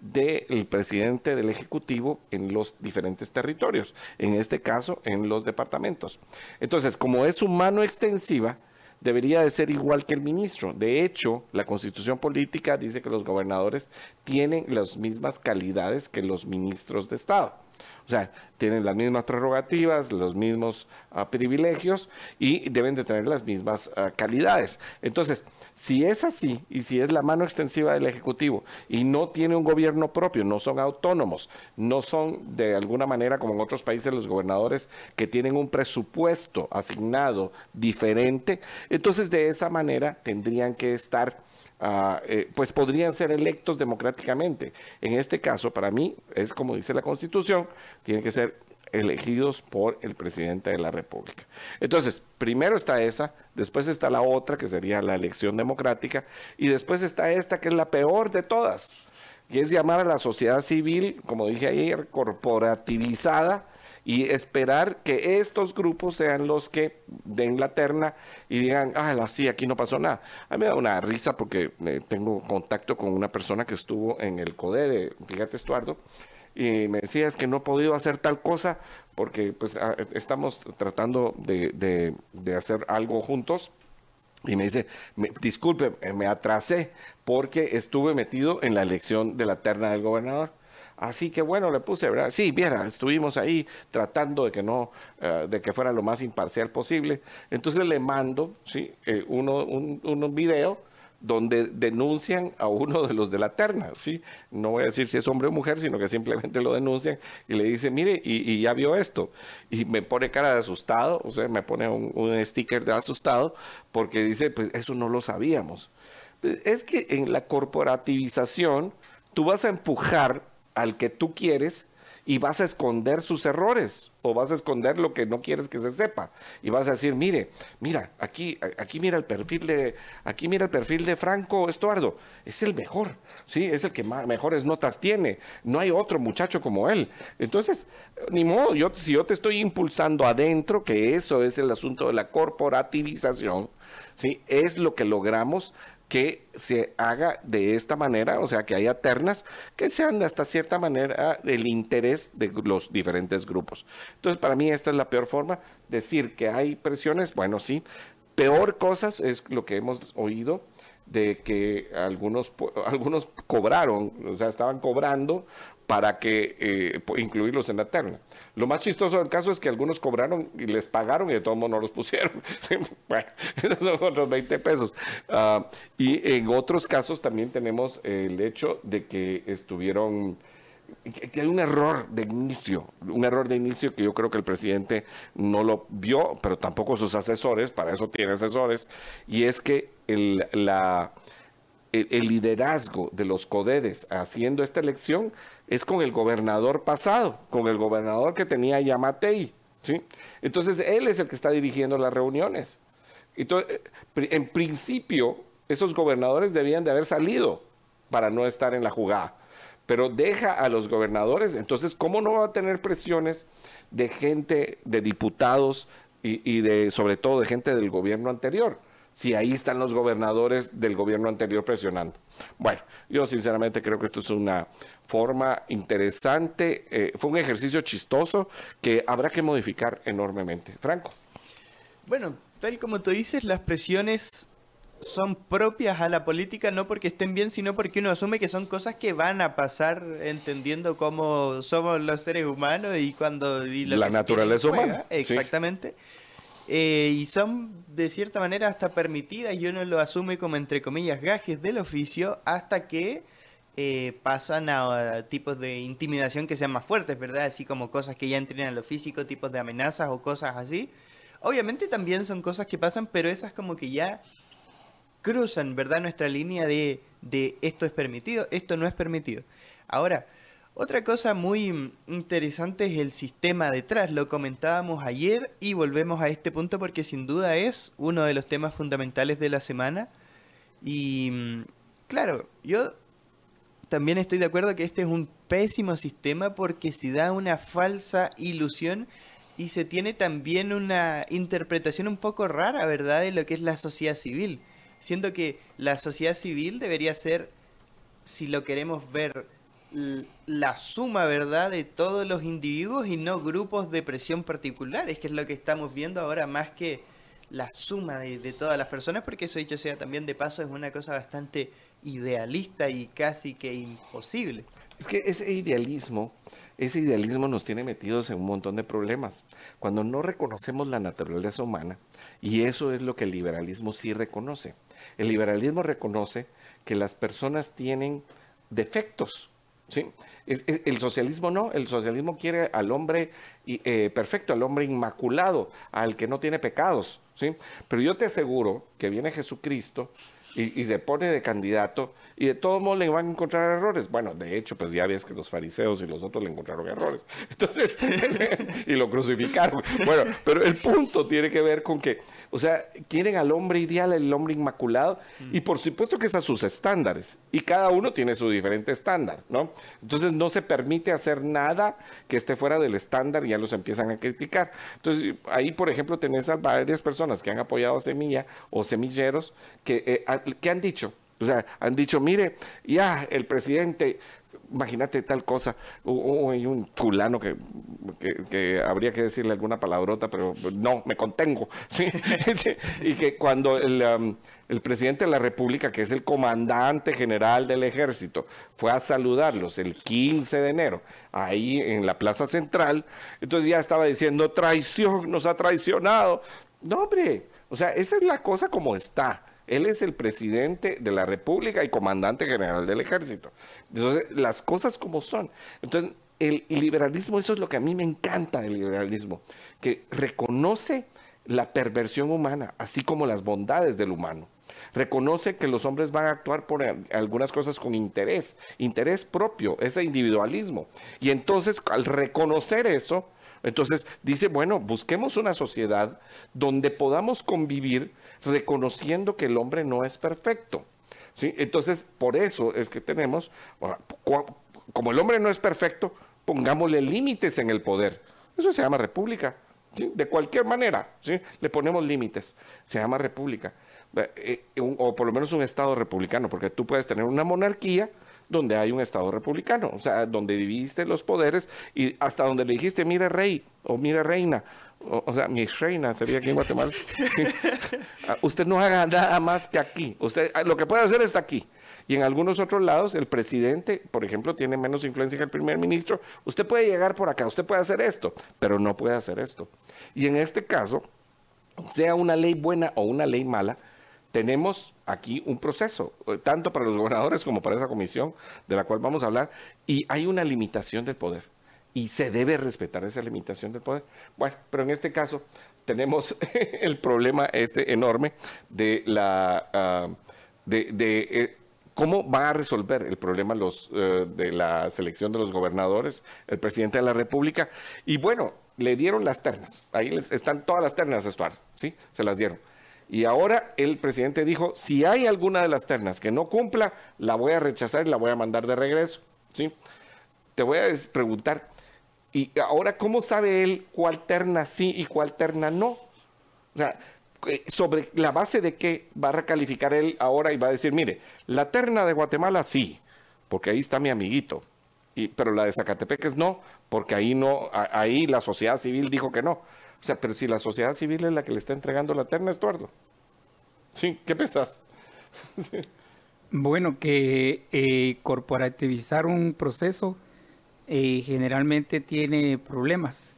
S1: del presidente del Ejecutivo en los diferentes territorios, en este caso en los departamentos. Entonces, como es su mano extensiva, debería de ser igual que el ministro. De hecho, la constitución política dice que los gobernadores tienen las mismas calidades que los ministros de Estado. Sea, tienen las mismas prerrogativas, los mismos ah, privilegios y deben de tener las mismas ah, calidades. Entonces, si es así y si es la mano extensiva del Ejecutivo y no tiene un gobierno propio, no son autónomos, no son de alguna manera como en otros países los gobernadores que tienen un presupuesto asignado diferente, entonces de esa manera tendrían que estar Eh, pues podrían ser electos democráticamente. En este caso, para mí, es como dice la Constitución, tienen que ser elegidos por el presidente de la República. Entonces, primero está esa, después está la otra, que sería la elección democrática, y después está esta, que es la peor de todas, que es llamar a la sociedad civil, como dije ayer, corporativizada, y esperar que estos grupos sean los que den la terna y digan, ah, sí, aquí no pasó nada. A mí me da una risa porque eh, tengo contacto con una persona que estuvo en el CODE de, fíjate, Estuardo, y me decía, es que no he podido hacer tal cosa porque pues ah, estamos tratando de, de, hacer algo juntos. Y me dice, disculpe, me atrasé porque estuve metido en la elección de la terna del gobernador. Así que bueno, le puse, ¿verdad? Sí, viera, estuvimos ahí tratando de que no, eh, de que fuera lo más imparcial posible. Entonces le mando, ¿sí? Eh, uno, un, un video donde denuncian a uno de los de la terna, ¿sí? No voy a decir si es hombre o mujer, sino que simplemente lo denuncian y le dice, mire, y, ya vio esto. Y me pone cara de asustado, o sea, me pone un, un sticker de asustado, porque dice, pues eso no lo sabíamos. Es que en la corporativización, tú vas a empujar al que tú quieres y vas a esconder sus errores o vas a esconder lo que no quieres que se sepa. Y vas a decir mire mira aquí aquí mira el perfil de aquí mira el perfil de Franco Estuardo. Es el mejor sí es el que más, mejores notas tiene. No hay otro muchacho como él entonces ni modo yo si yo te estoy impulsando adentro que eso es el asunto de la corporativización sí es lo que logramos que se haga de esta manera, o sea, que haya ternas que sean de hasta cierta manera el interés de los diferentes grupos. Entonces, para mí esta es la peor forma. Decir que hay presiones, bueno, sí. Peor cosas es lo que hemos oído de que algunos, algunos cobraron, o sea, estaban cobrando para que eh, incluirlos en la terna. Lo más chistoso del caso es que algunos cobraron y les pagaron y de todos modos no los pusieron. bueno, esos son otros 20 pesos. Ah, y en otros casos también tenemos el hecho de que estuvieron que hay un error de inicio, un error de inicio que yo creo que el presidente no lo vio, pero tampoco sus asesores, para eso tiene asesores, y es que el, la, el, liderazgo de los CODEDES haciendo esta elección es con el gobernador pasado, con el gobernador que tenía Yamatei. ¿sí? Entonces, él es el que está dirigiendo las reuniones. Entonces, eh, en principio, esos gobernadores debían de haber salido para no estar en la jugada. Pero deja a los gobernadores, entonces, ¿cómo no va a tener presiones de gente, de diputados y, y de, sobre todo, de gente del gobierno anterior? Si ahí están los gobernadores del gobierno anterior presionando. Bueno, yo sinceramente creo que esto es una forma interesante, eh, fue un ejercicio chistoso que habrá que modificar enormemente. Franco.
S3: Bueno, tal como tú dices, las presiones son propias a la política no porque estén bien, sino porque uno asume que son cosas que van a pasar entendiendo cómo somos los seres humanos y cuando...
S1: la naturaleza humana.
S3: Exactamente. Eh, y son de cierta manera hasta permitidas y uno lo asume como entre comillas gajes del oficio hasta que eh, pasan a, tipos de intimidación que sean más fuertes, ¿verdad? Así como cosas que ya entren a lo físico, tipos de amenazas o cosas así. Obviamente también son cosas que pasan, pero esas como que ya cruzan, ¿verdad? Nuestra línea de, de esto es permitido, esto no es permitido. Ahora, otra cosa muy interesante es el sistema detrás. Lo comentábamos ayer y volvemos a este punto porque sin duda es uno de los temas fundamentales de la semana. Y mm, claro, yo también estoy de acuerdo que este es un pésimo sistema porque se da una falsa ilusión y se tiene también una interpretación un poco rara, ¿verdad?, de lo que es la sociedad civil. Siento que la sociedad civil debería ser, si lo queremos ver, la suma, ¿verdad?, de todos los individuos y no grupos de presión particulares, que es lo que estamos viendo ahora más que la suma de, de todas las personas, porque eso dicho sea también de paso es una cosa bastante idealista y casi que imposible.
S1: Es que ese idealismo, ese idealismo nos tiene metidos en un montón de problemas. Cuando no reconocemos la naturaleza humana, y eso es lo que el liberalismo sí reconoce. El liberalismo reconoce que las personas tienen defectos, El socialismo no, el socialismo quiere al hombre eh, perfecto, al hombre inmaculado, al que no tiene pecados, ¿sí? Pero yo te aseguro que viene Jesucristo y, se pone de candidato y de todos modos le van a encontrar errores. Bueno, de hecho, pues ya ves que los fariseos y los otros le encontraron errores. Entonces, y lo crucificaron. Bueno, pero el punto tiene que ver con que, o sea, quieren al hombre ideal, el hombre inmaculado, y por supuesto que es a sus estándares, y cada uno tiene su diferente estándar, ¿no? Entonces no se permite hacer nada que esté fuera del estándar y ya los empiezan a criticar. Entonces, ahí, por ejemplo, tenés a varias personas que han apoyado a Semilla o semilleros que, eh, que han dicho, o sea, han dicho, mire, ya el presidente, imagínate tal cosa, hay un fulano que, que, habría que decirle alguna palabrota, pero no, me contengo. ¿sí? y que cuando el, um, el, presidente de la República, que es el comandante general del ejército, fue a saludarlos el 15 de enero, ahí en la Plaza Central, entonces ya estaba diciendo, traición, nos ha traicionado. No, hombre, o sea, esa es la cosa como está. Él es el presidente de la República y comandante general del ejército. Entonces, las cosas como son. Entonces, el liberalismo, eso es lo que a mí me encanta del liberalismo, que reconoce la perversión humana, así como las bondades del humano. Reconoce que los hombres van a actuar por algunas cosas con interés, interés propio, ese individualismo. Y entonces, al reconocer eso, entonces dice, bueno, busquemos una sociedad donde podamos convivir reconociendo que el hombre no es perfecto. Entonces, por eso es que tenemos, como el hombre no es perfecto, pongámosle límites en el poder. Eso se llama república. De cualquier manera, le ponemos límites. Se llama república. Eh, eh, o por lo menos un Estado republicano, porque tú puedes tener una monarquía donde hay un Estado republicano, o sea, donde dividiste los poderes y hasta donde le dijiste, mire rey o mire reina, o, sea, mi reina sería aquí en Guatemala. Ah, usted no haga nada más que aquí. Usted ah, lo que puede hacer está aquí. Y en algunos otros lados, el presidente, por ejemplo, tiene menos influencia que el primer ministro. Usted puede llegar por acá, usted puede hacer esto, pero no puede hacer esto. Y en este caso, sea una ley buena o una ley mala, tenemos aquí un proceso, eh, tanto para los gobernadores como para esa comisión de la cual vamos a hablar, y hay una limitación del poder y se debe respetar esa limitación del poder. Bueno, pero en este caso tenemos el problema este enorme de la ah, de, eh, cómo va a resolver el problema los eh, de la selección de los gobernadores, el presidente de la República y bueno, le dieron las ternas. Ahí están todas las ternas, Estuardo, ¿sí? Se las dieron. Y ahora el presidente dijo, si hay alguna de las ternas que no cumpla, la voy a rechazar y la voy a mandar de regreso, ¿sí? Te voy a preguntar, y ahora, ¿cómo sabe él cuál terna sí y cuál terna no? O sea, eh, sobre la base de qué va a recalificar él ahora y va a decir, mire, la terna de Guatemala sí, porque ahí está mi amiguito. Y, pero la de Zacatepeques no, porque ahí no, ahí la sociedad civil dijo que no. O sea, pero si la sociedad civil es la que le está entregando la terna, Estuardo. Sí, ¿qué pensás?
S2: bueno, que eh, corporativizar un proceso eh, generalmente tiene problemas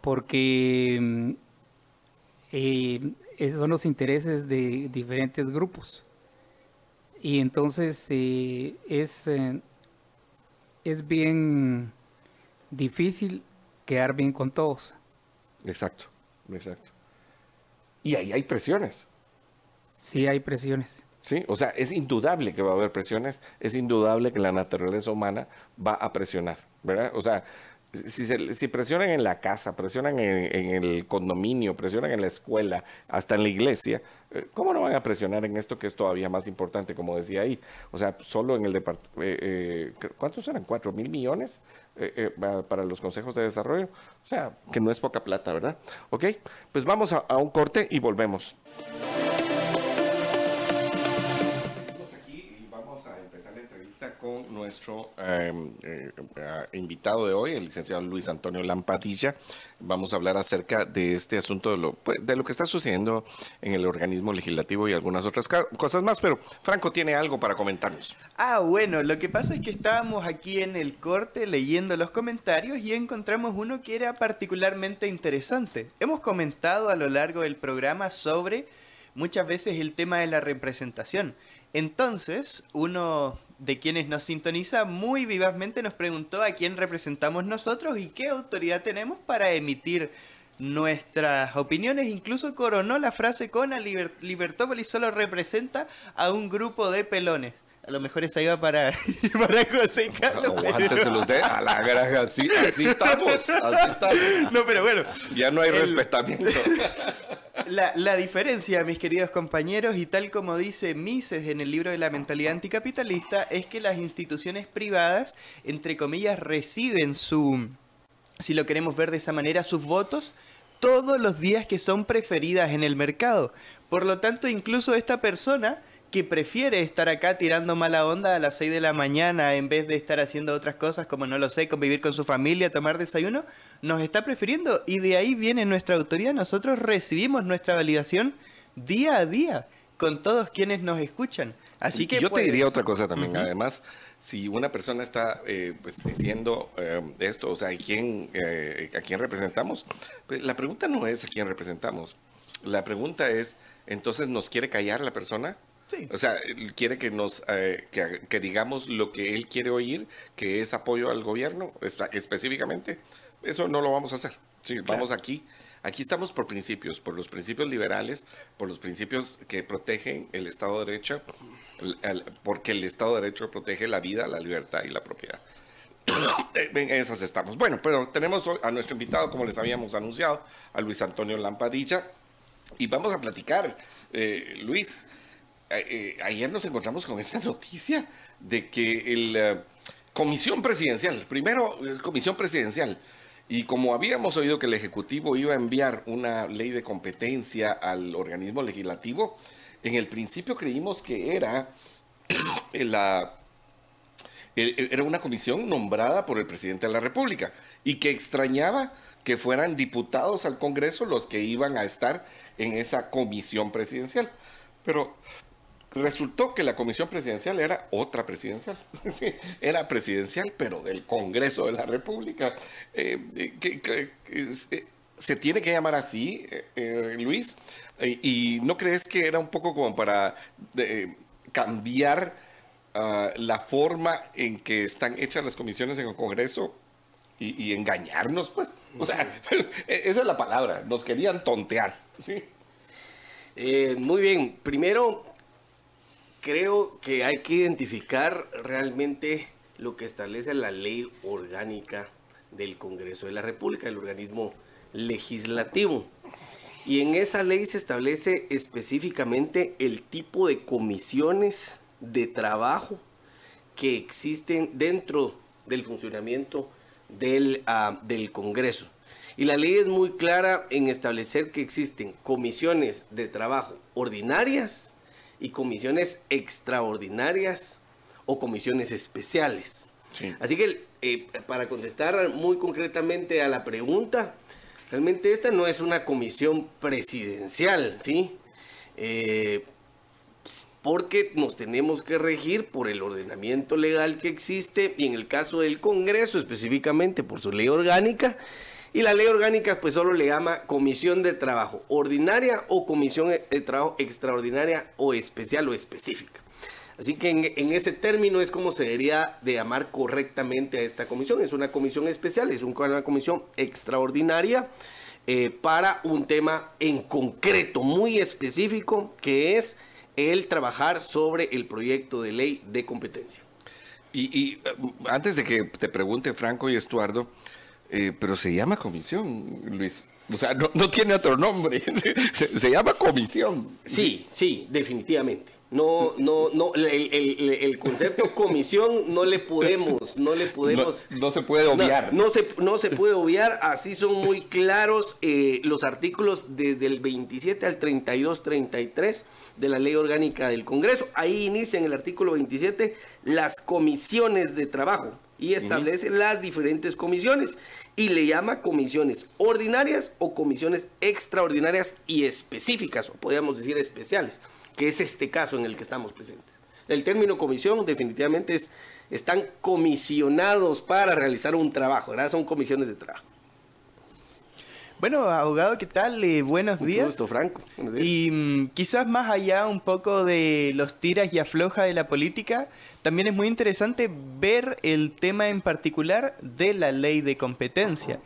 S2: porque mm, esos son los intereses de diferentes grupos. Y entonces es, es bien difícil quedar bien con todos.
S1: Exacto, exacto. Y ahí hay presiones.
S2: Sí, hay presiones.
S1: Sí, o sea, es indudable que va a haber presiones, es indudable que la naturaleza humana va a presionar, ¿verdad? O sea, si, si presionan en la casa, presionan en, el condominio, presionan en la escuela, hasta en la iglesia, eh, ¿cómo no van a presionar en esto que es todavía más importante, como decía ahí? O sea, solo en el departamento, eh, eh, ¿cuántos eran? ¿Cuatro mil millones para los consejos de desarrollo? O sea, que no es poca plata, ¿verdad? Ok, pues vamos a un corte y volvemos. Con nuestro em, eh, eh, invitado de hoy, el licenciado Luis Antonio Lampadilla. Vamos a hablar acerca de este asunto de lo, pues, de lo que está sucediendo en el organismo legislativo y algunas otras cosas más, pero Franco tiene algo para comentarnos.
S3: Ah, bueno, lo que pasa es que estábamos aquí en el corte leyendo los comentarios y encontramos uno que era particularmente interesante. Hemos comentado a lo largo del programa sobre muchas veces el tema de la representación. Entonces, uno de quienes nos sintoniza muy vivazmente nos preguntó a quién representamos nosotros y qué autoridad tenemos para emitir nuestras opiniones. Incluso coronó la frase con a Libertópolis solo representa a un grupo de pelones. A lo mejor esa iba para, para José Carlos.
S1: Los a la granja, así, así estamos, así estamos.
S3: No, pero bueno.
S1: Ya no hay respetamiento.
S3: La, diferencia, mis queridos compañeros, y tal como dice Mises en el libro de la mentalidad anticapitalista, es que las instituciones privadas, entre comillas, reciben su, si lo queremos ver de esa manera, sus votos todos los días que son preferidas en el mercado. Por lo tanto, incluso esta persona que prefiere estar acá tirando mala onda a las 6 de la mañana en vez de estar haciendo otras cosas como, no lo sé, convivir con su familia, tomar desayuno, nos está prefiriendo y de ahí viene nuestra autoridad. Nosotros recibimos nuestra validación día a día con todos quienes nos escuchan. Así que
S1: yo te pues, diría otra cosa también. Además, si una persona está eh, pues, diciendo eh, esto, o sea, ¿a quién, eh, ¿a quién representamos? Pues, la pregunta no es a quién representamos. La pregunta es, entonces, ¿nos quiere callar la persona? O sea, quiere que nos eh, que, digamos lo que él quiere oír, que es apoyo al gobierno específicamente. Eso no lo vamos a hacer. Sí, vamos aquí. Aquí estamos por principios, por los principios liberales, por los principios que protegen el Estado de Derecho, porque el Estado de Derecho protege la vida, la libertad y la propiedad. en esas estamos. Bueno, pero tenemos a nuestro invitado, como les habíamos anunciado, a Luis Antonio Lampadilla, y vamos a platicar. Eh, Luis, eh, eh, ayer nos encontramos con esta noticia de que la eh, comisión presidencial, primero comisión presidencial, y como habíamos oído que el Ejecutivo iba a enviar una ley de competencia al organismo legislativo, en el principio creímos que era la era una comisión nombrada por el presidente de la República y que extrañaba que fueran diputados al Congreso los que iban a estar en esa comisión presidencial. Pero Resultó que la comisión presidencial era otra presidencial, era presidencial, pero del Congreso de la República. Eh, eh, eh, se tiene que llamar así, Luis, y no crees que era un poco como para cambiar ah, la forma en que están hechas las comisiones en el Congreso y, engañarnos, pues. O sea, esa es la palabra, nos querían tontear, ¿sí?
S4: muy bien, primero creo que hay que identificar realmente lo que establece la ley orgánica del Congreso de la República, el organismo legislativo. Y en esa ley se establece específicamente el tipo de comisiones de trabajo que existen dentro del funcionamiento del, ah, Congreso. Y la ley es muy clara en establecer que existen comisiones de trabajo ordinarias y comisiones extraordinarias o comisiones especiales. Así que eh, para contestar muy concretamente a la pregunta, realmente esta no es una comisión presidencial, ¿sí? Eh, porque nos tenemos que regir por el ordenamiento legal que existe y en el caso del Congreso específicamente por su ley orgánica, Y la ley orgánica pues solo le llama comisión de trabajo ordinaria o comisión de trabajo extraordinaria o especial o específica. Así que en, ese término es como se debería de llamar correctamente a esta comisión. Es una comisión especial, es una comisión extraordinaria eh, para un tema en concreto, muy específico, que es el trabajar sobre el proyecto de ley de competencia.
S1: Y, eh, antes de que te pregunte Franco y Estuardo, eh, pero se llama comisión, Luis. O sea, no, tiene otro nombre. se, llama comisión.
S4: Sí, sí, definitivamente. No, no, no, el, concepto comisión no le podemos, no le podemos.
S1: No, se puede obviar.
S4: No, se, no se puede obviar, así son muy claros eh, los artículos desde el 27 al 32, 33 de la ley orgánica del Congreso. Ahí inicia en el artículo 27 las comisiones de trabajo y establece las diferentes comisiones y le llama comisiones ordinarias o comisiones extraordinarias y específicas, o podríamos decir especiales que es este caso en el que estamos presentes. El término comisión definitivamente es, están comisionados para realizar un trabajo, ¿verdad? Son comisiones de trabajo.
S3: Bueno, abogado, ¿qué tal? Eh, buenos días.
S4: Gusto, Franco.
S3: Y mm, quizás más allá un poco de los tiras y afloja de la política, también es muy interesante ver el tema en particular de la ley de competencia.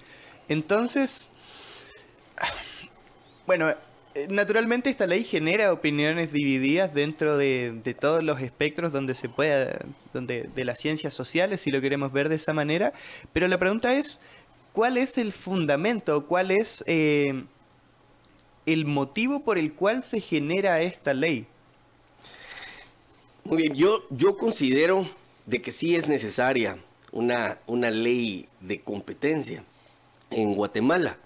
S3: Entonces, bueno, naturalmente esta ley genera opiniones divididas dentro de, todos los espectros donde se pueda, donde, de las ciencias sociales, si lo queremos ver de esa manera. Pero la pregunta es, ¿cuál es el fundamento, cuál es eh, el motivo por el cual se genera esta ley?
S4: Muy bien, yo, yo considero de que sí es necesaria una, una ley de competencia en Guatemala.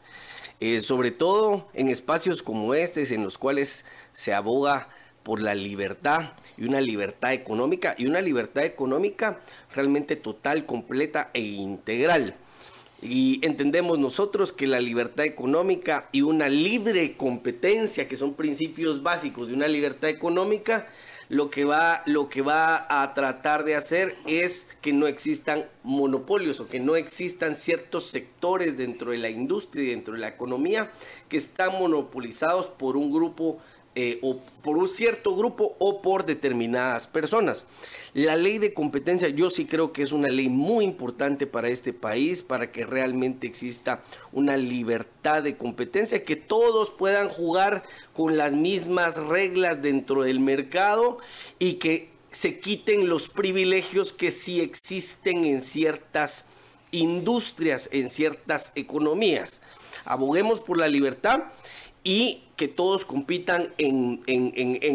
S4: Eh, sobre todo en espacios como este, en los cuales se aboga por la libertad y una libertad económica y una libertad económica realmente total, completa e integral. Y entendemos nosotros que la libertad económica y una libre competencia, que son principios básicos de una libertad económica, lo que va, lo que va a tratar de hacer es que no existan monopolios o que no existan ciertos sectores dentro de la industria y dentro de la economía que están monopolizados por un grupo eh, o por un cierto grupo o por determinadas personas. La ley de competencia yo sí creo que es una ley muy importante para este país, para que realmente exista una libertad de competencia, que todos puedan jugar con las mismas reglas dentro del mercado y que se quiten los privilegios que sí existen en ciertas industrias, en ciertas economías. Aboguemos por la libertad y que todos compitan en,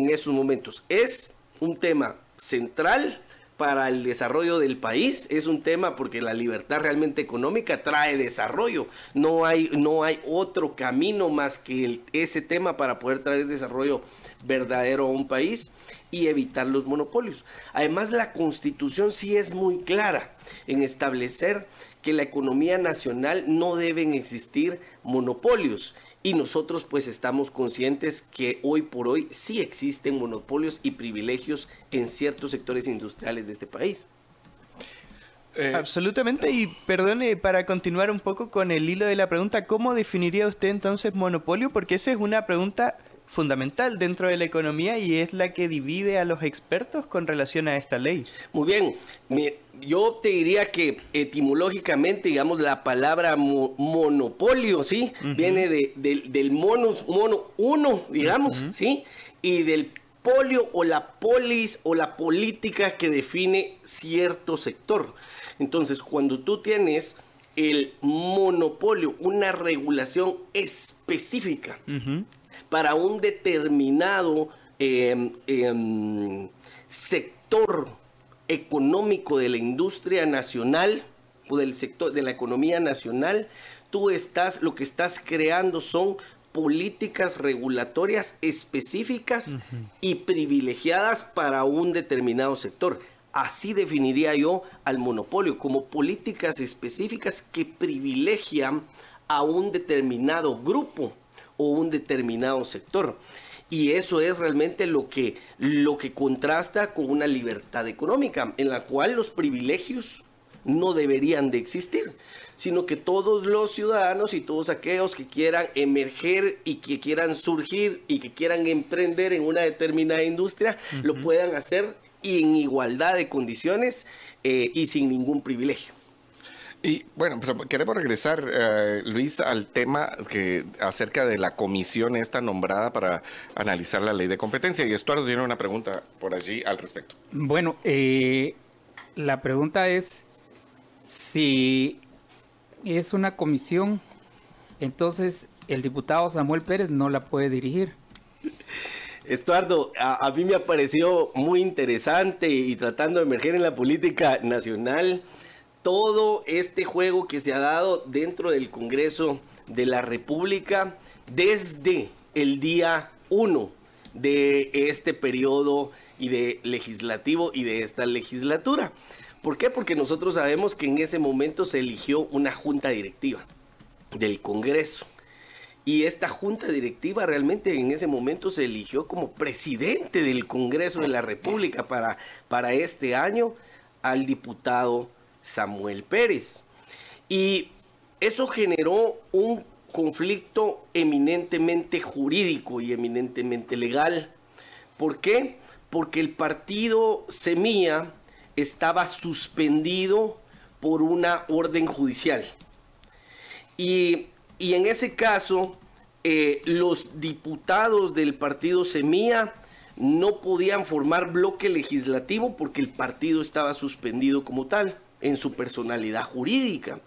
S4: esos momentos. Es un tema central para el desarrollo del país. Es un tema porque la libertad realmente económica trae desarrollo. No hay, no hay otro camino más que ese tema para poder traer desarrollo verdadero a un país y evitar los monopolios. Además, la constitución sí es muy clara en establecer que la economía nacional no deben existir monopolios y nosotros pues estamos conscientes que hoy por hoy sí existen monopolios y privilegios en ciertos sectores industriales de este país.
S3: Eh, Absolutamente, y perdone, para continuar un poco con el hilo de la pregunta, ¿cómo definiría usted entonces monopolio? Porque esa es una pregunta fundamental dentro de la economía y es la que divide a los expertos con relación a esta ley.
S4: Muy bien, yo te diría que etimológicamente, digamos, la palabra monopolio, ¿sí? Viene de, del mono, mono uno, digamos, ¿sí? Y del polio o la polis o la política que define cierto sector. Entonces, cuando tú tienes el monopolio, una regulación específica, para un determinado em, em, sector económico de la industria nacional o del sector de la economía nacional, tú estás, lo que estás creando son políticas regulatorias específicas y privilegiadas para un determinado sector. Así definiría yo al monopolio, como políticas específicas que privilegian a un determinado grupo o un determinado sector. Y eso es realmente lo que, lo que contrasta con una libertad económica, en la cual los privilegios no deberían de existir, sino que todos los ciudadanos y todos aquellos que quieran emerger y que quieran surgir y que quieran emprender en una determinada industria, lo puedan hacer en igualdad de condiciones eh, y sin ningún privilegio.
S1: Y bueno, pero queremos regresar, eh, Luis, al tema que acerca de la comisión esta nombrada para analizar la ley de competencia. Y Estuardo tiene una pregunta por allí al respecto.
S2: Bueno, eh, la pregunta es si es una comisión, entonces el diputado Samuel Pérez no la puede dirigir.
S4: Estuardo, a, a mí me ha parecido muy interesante y tratando de emerger en la política nacional todo este juego que se ha dado dentro del Congreso de la República desde el día 1 de este periodo y de legislativo y de esta legislatura. ¿Por qué? Porque nosotros sabemos que en ese momento se eligió una junta directiva del Congreso. Y esta junta directiva realmente en ese momento se eligió como presidente del Congreso de la República para, para este año al diputado Samuel Pérez. Y eso generó un conflicto eminentemente jurídico y eminentemente legal. ¿Por qué? Porque el partido Semilla estaba suspendido por una orden judicial. Y, en ese caso, eh, los diputados del partido Semilla no podían formar bloque legislativo porque el partido estaba suspendido como tal en su personalidad jurídica.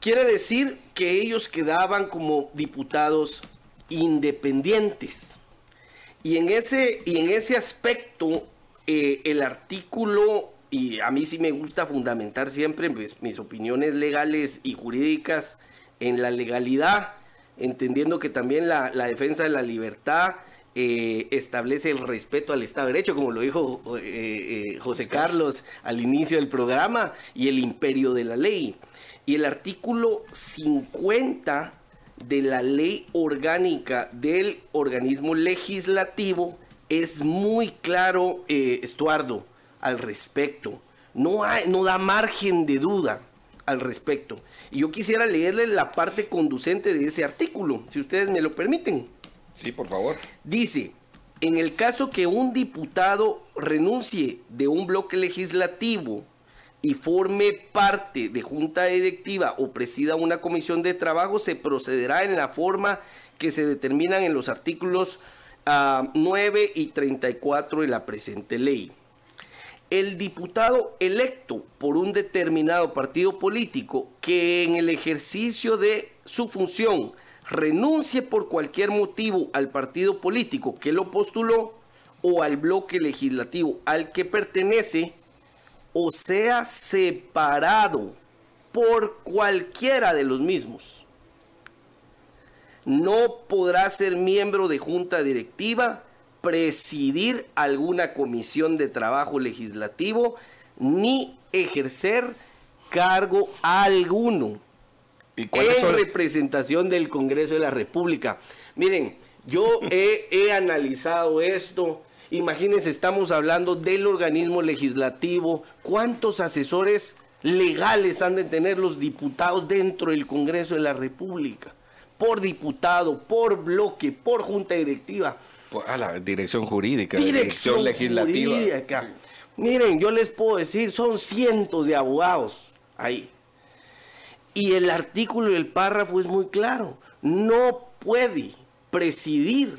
S4: Quiere decir que ellos quedaban como diputados independientes. Y en ese, y en ese aspecto, eh, el artículo, y a mí sí me gusta fundamentar siempre pues, mis opiniones legales y jurídicas en la legalidad, entendiendo que también la, la defensa de la libertad eh, establece el respeto al Estado de Derecho, como lo dijo eh, eh, José Carlos al inicio del programa, y el imperio de la ley. Y el artículo 50 de la ley orgánica del organismo legislativo es muy claro, Estuardo, al respecto. No, hay, no da margen de duda al respecto. Y yo quisiera leerle la parte conducente de ese artículo, si ustedes me lo permiten.
S1: Sí, por favor.
S4: Dice, en el caso que un diputado renuncie de un bloque legislativo y forme parte de junta directiva o presida una comisión de trabajo, se procederá en la forma que se determinan en los artículos 9 ah, y 34 de la presente ley. El diputado electo por un determinado partido político que en el ejercicio de su función renuncie por cualquier motivo al partido político que lo postuló o al bloque legislativo al que pertenece o sea separado por cualquiera de los mismos. No podrá ser miembro de junta directiva, presidir alguna comisión de trabajo legislativo, ni ejercer cargo alguno en representación del Congreso de la República. Miren, yo he, analizado esto. Imagínense, estamos hablando del organismo legislativo. ¿Cuántos asesores legales han de tener los diputados dentro del Congreso de la República? Por diputado, por bloque, por junta directiva.
S1: A la dirección jurídica, dirección, legislativa.
S4: Miren, yo les puedo decir, son cientos de abogados ahí. Y el artículo y el párrafo es muy claro. No puede presidir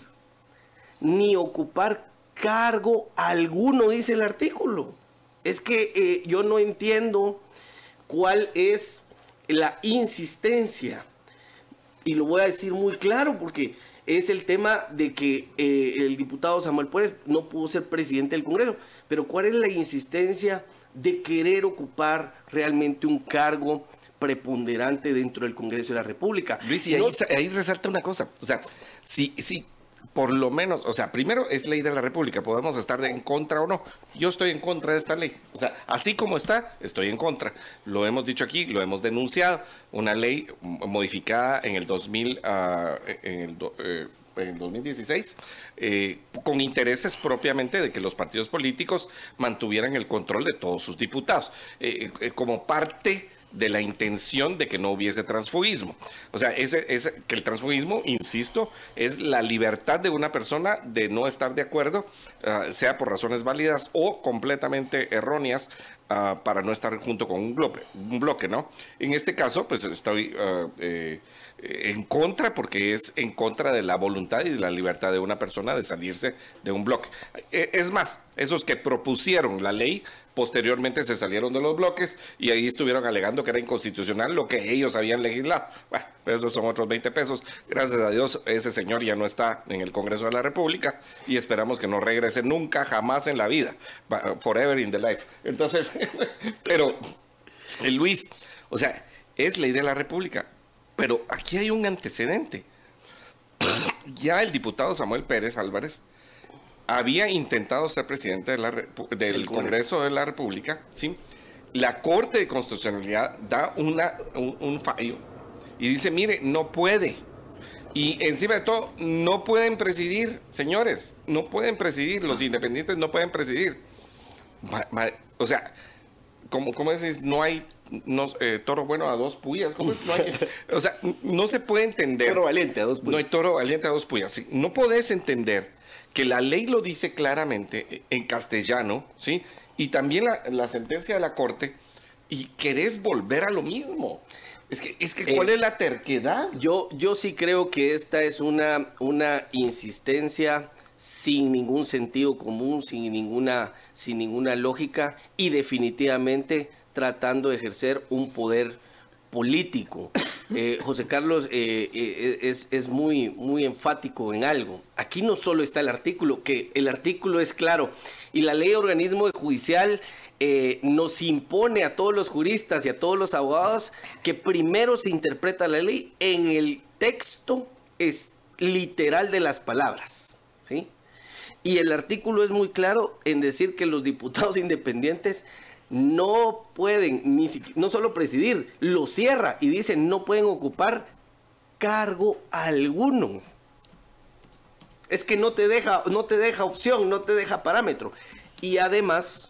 S4: ni ocupar cargo alguno, dice el artículo. Es que eh, yo no entiendo cuál es la insistencia. Y lo voy a decir muy claro porque es el tema de que eh, el diputado Samuel Pérez no pudo ser presidente del Congreso. Pero ¿cuál es la insistencia de querer ocupar realmente un cargo preponderante dentro del Congreso de la República.
S1: Luis, y ahí, resalta una cosa, o sea, si, si por lo menos, o sea, primero es ley de la República, podemos estar en contra o no. Yo estoy en contra de esta ley. O sea, así como está, estoy en contra. Lo hemos dicho aquí, lo hemos denunciado. Una ley modificada en el 2000, ah, en el, eh, en 2016, eh, con intereses propiamente de que los partidos políticos mantuvieran el control de todos sus diputados, eh, eh, como parte de la intención de que no hubiese transfugismo. O sea, ese, ese, que el transfugismo, insisto, es la libertad de una persona de no estar de acuerdo, uh, sea por razones válidas o completamente erróneas, uh, para no estar junto con un bloque, un bloque, ¿no? En este caso, pues estoy... Uh, eh, en contra porque es en contra de la voluntad y de la libertad de una persona de salirse de un bloque. E, Es más, esos que propusieron la ley posteriormente se salieron de los bloques y ahí estuvieron alegando que era inconstitucional lo que ellos habían legislado. Bueno, esos son otros 20 pesos. Gracias a Dios ese señor ya no está en el Congreso de la República y esperamos que no regrese nunca, jamás en la vida. Forever in the life. Entonces, pero eh, Luis, o sea, es ley de la República pero aquí hay un antecedente. ya el diputado Samuel Pérez Álvarez había intentado ser presidente de la, del Congreso de la República, ¿sí? La Corte de Constitucionalidad da una, un, un fallo y dice, mire, no puede. Y encima de todo, no pueden presidir, señores, no pueden presidir, los independientes no pueden presidir. Ma, ma, o sea, como, como decís, no hay no, eh, toro bueno a dos puyas. ¿Cómo es? No hay, o sea, no se puede entender.
S4: Toro valiente a dos puyas.
S1: No hay toro valiente a dos puyas. ¿sí? No podés entender que la ley lo dice claramente en castellano, ¿sí? Y también la, la sentencia de la Corte, y querés volver a lo mismo. Es que, es que ¿cuál eh, es la terquedad?
S4: Yo, yo sí creo que esta es una, una insistencia sin ningún sentido común, sin ninguna, sin ninguna lógica y definitivamente tratando de ejercer un poder político. Eh, José Carlos eh, eh, es, es, muy, muy enfático en algo. Aquí no solo está el artículo, que el artículo es claro, y la ley de organismo judicial nos impone a todos los juristas y a todos los abogados que primero se interpreta la ley en el texto es literal de las palabras. ¿sí? Y el artículo es muy claro en decir que los diputados independientes no pueden ni no solo presidir, lo cierra y dice no pueden ocupar cargo alguno. Es que no te deja, no te deja opción, no te deja parámetro. Y además,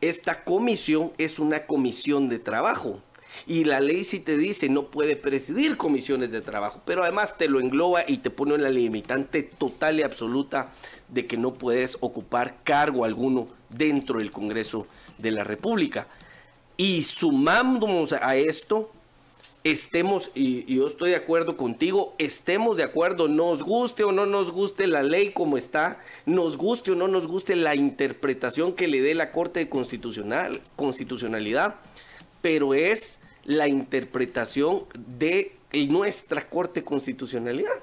S4: esta comisión es una comisión de trabajo. Y la ley sí te dice no puede presidir comisiones de trabajo, pero además te lo engloba y te pone la limitante total y absoluta de que no puedes ocupar cargo alguno dentro del Congreso de la República. Y sumándonos a esto, estemos, y, yo estoy de acuerdo contigo, estemos de acuerdo, nos guste o no nos guste la ley como está, nos guste o no nos guste la interpretación que le dé la Corte Constitucional, Constitucionalidad, pero es la interpretación de nuestra Corte Constitucionalidad.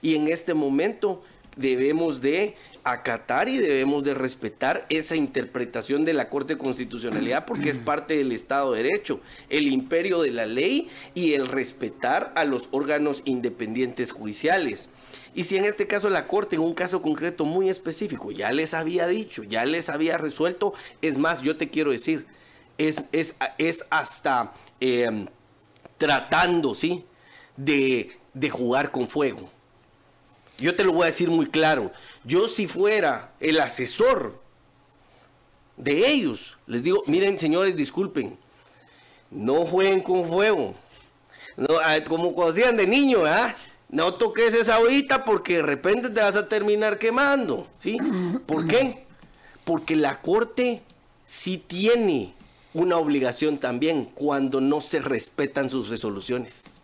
S4: Y en este momento debemos de acatar y debemos de respetar esa interpretación de la Corte de Constitucionalidad porque es parte del Estado de Derecho, el imperio de la ley y el respetar a los órganos independientes judiciales. Y si en este caso la Corte, en un caso concreto muy específico, ya les había dicho, ya les había resuelto, es más, yo te quiero decir, es, es, es hasta eh, tratando, ¿sí? De, de jugar con fuego. Yo te lo voy a decir muy claro. Yo si fuera el asesor de ellos, les digo, miren señores, disculpen, no jueguen con fuego. No, ah, como cuando hacían de niño, ¿ah? No toques esa ollita porque de repente te vas a terminar quemando, ¿sí? ¿Por qué? Porque la corte sí tiene una obligación también cuando no se respetan sus resoluciones.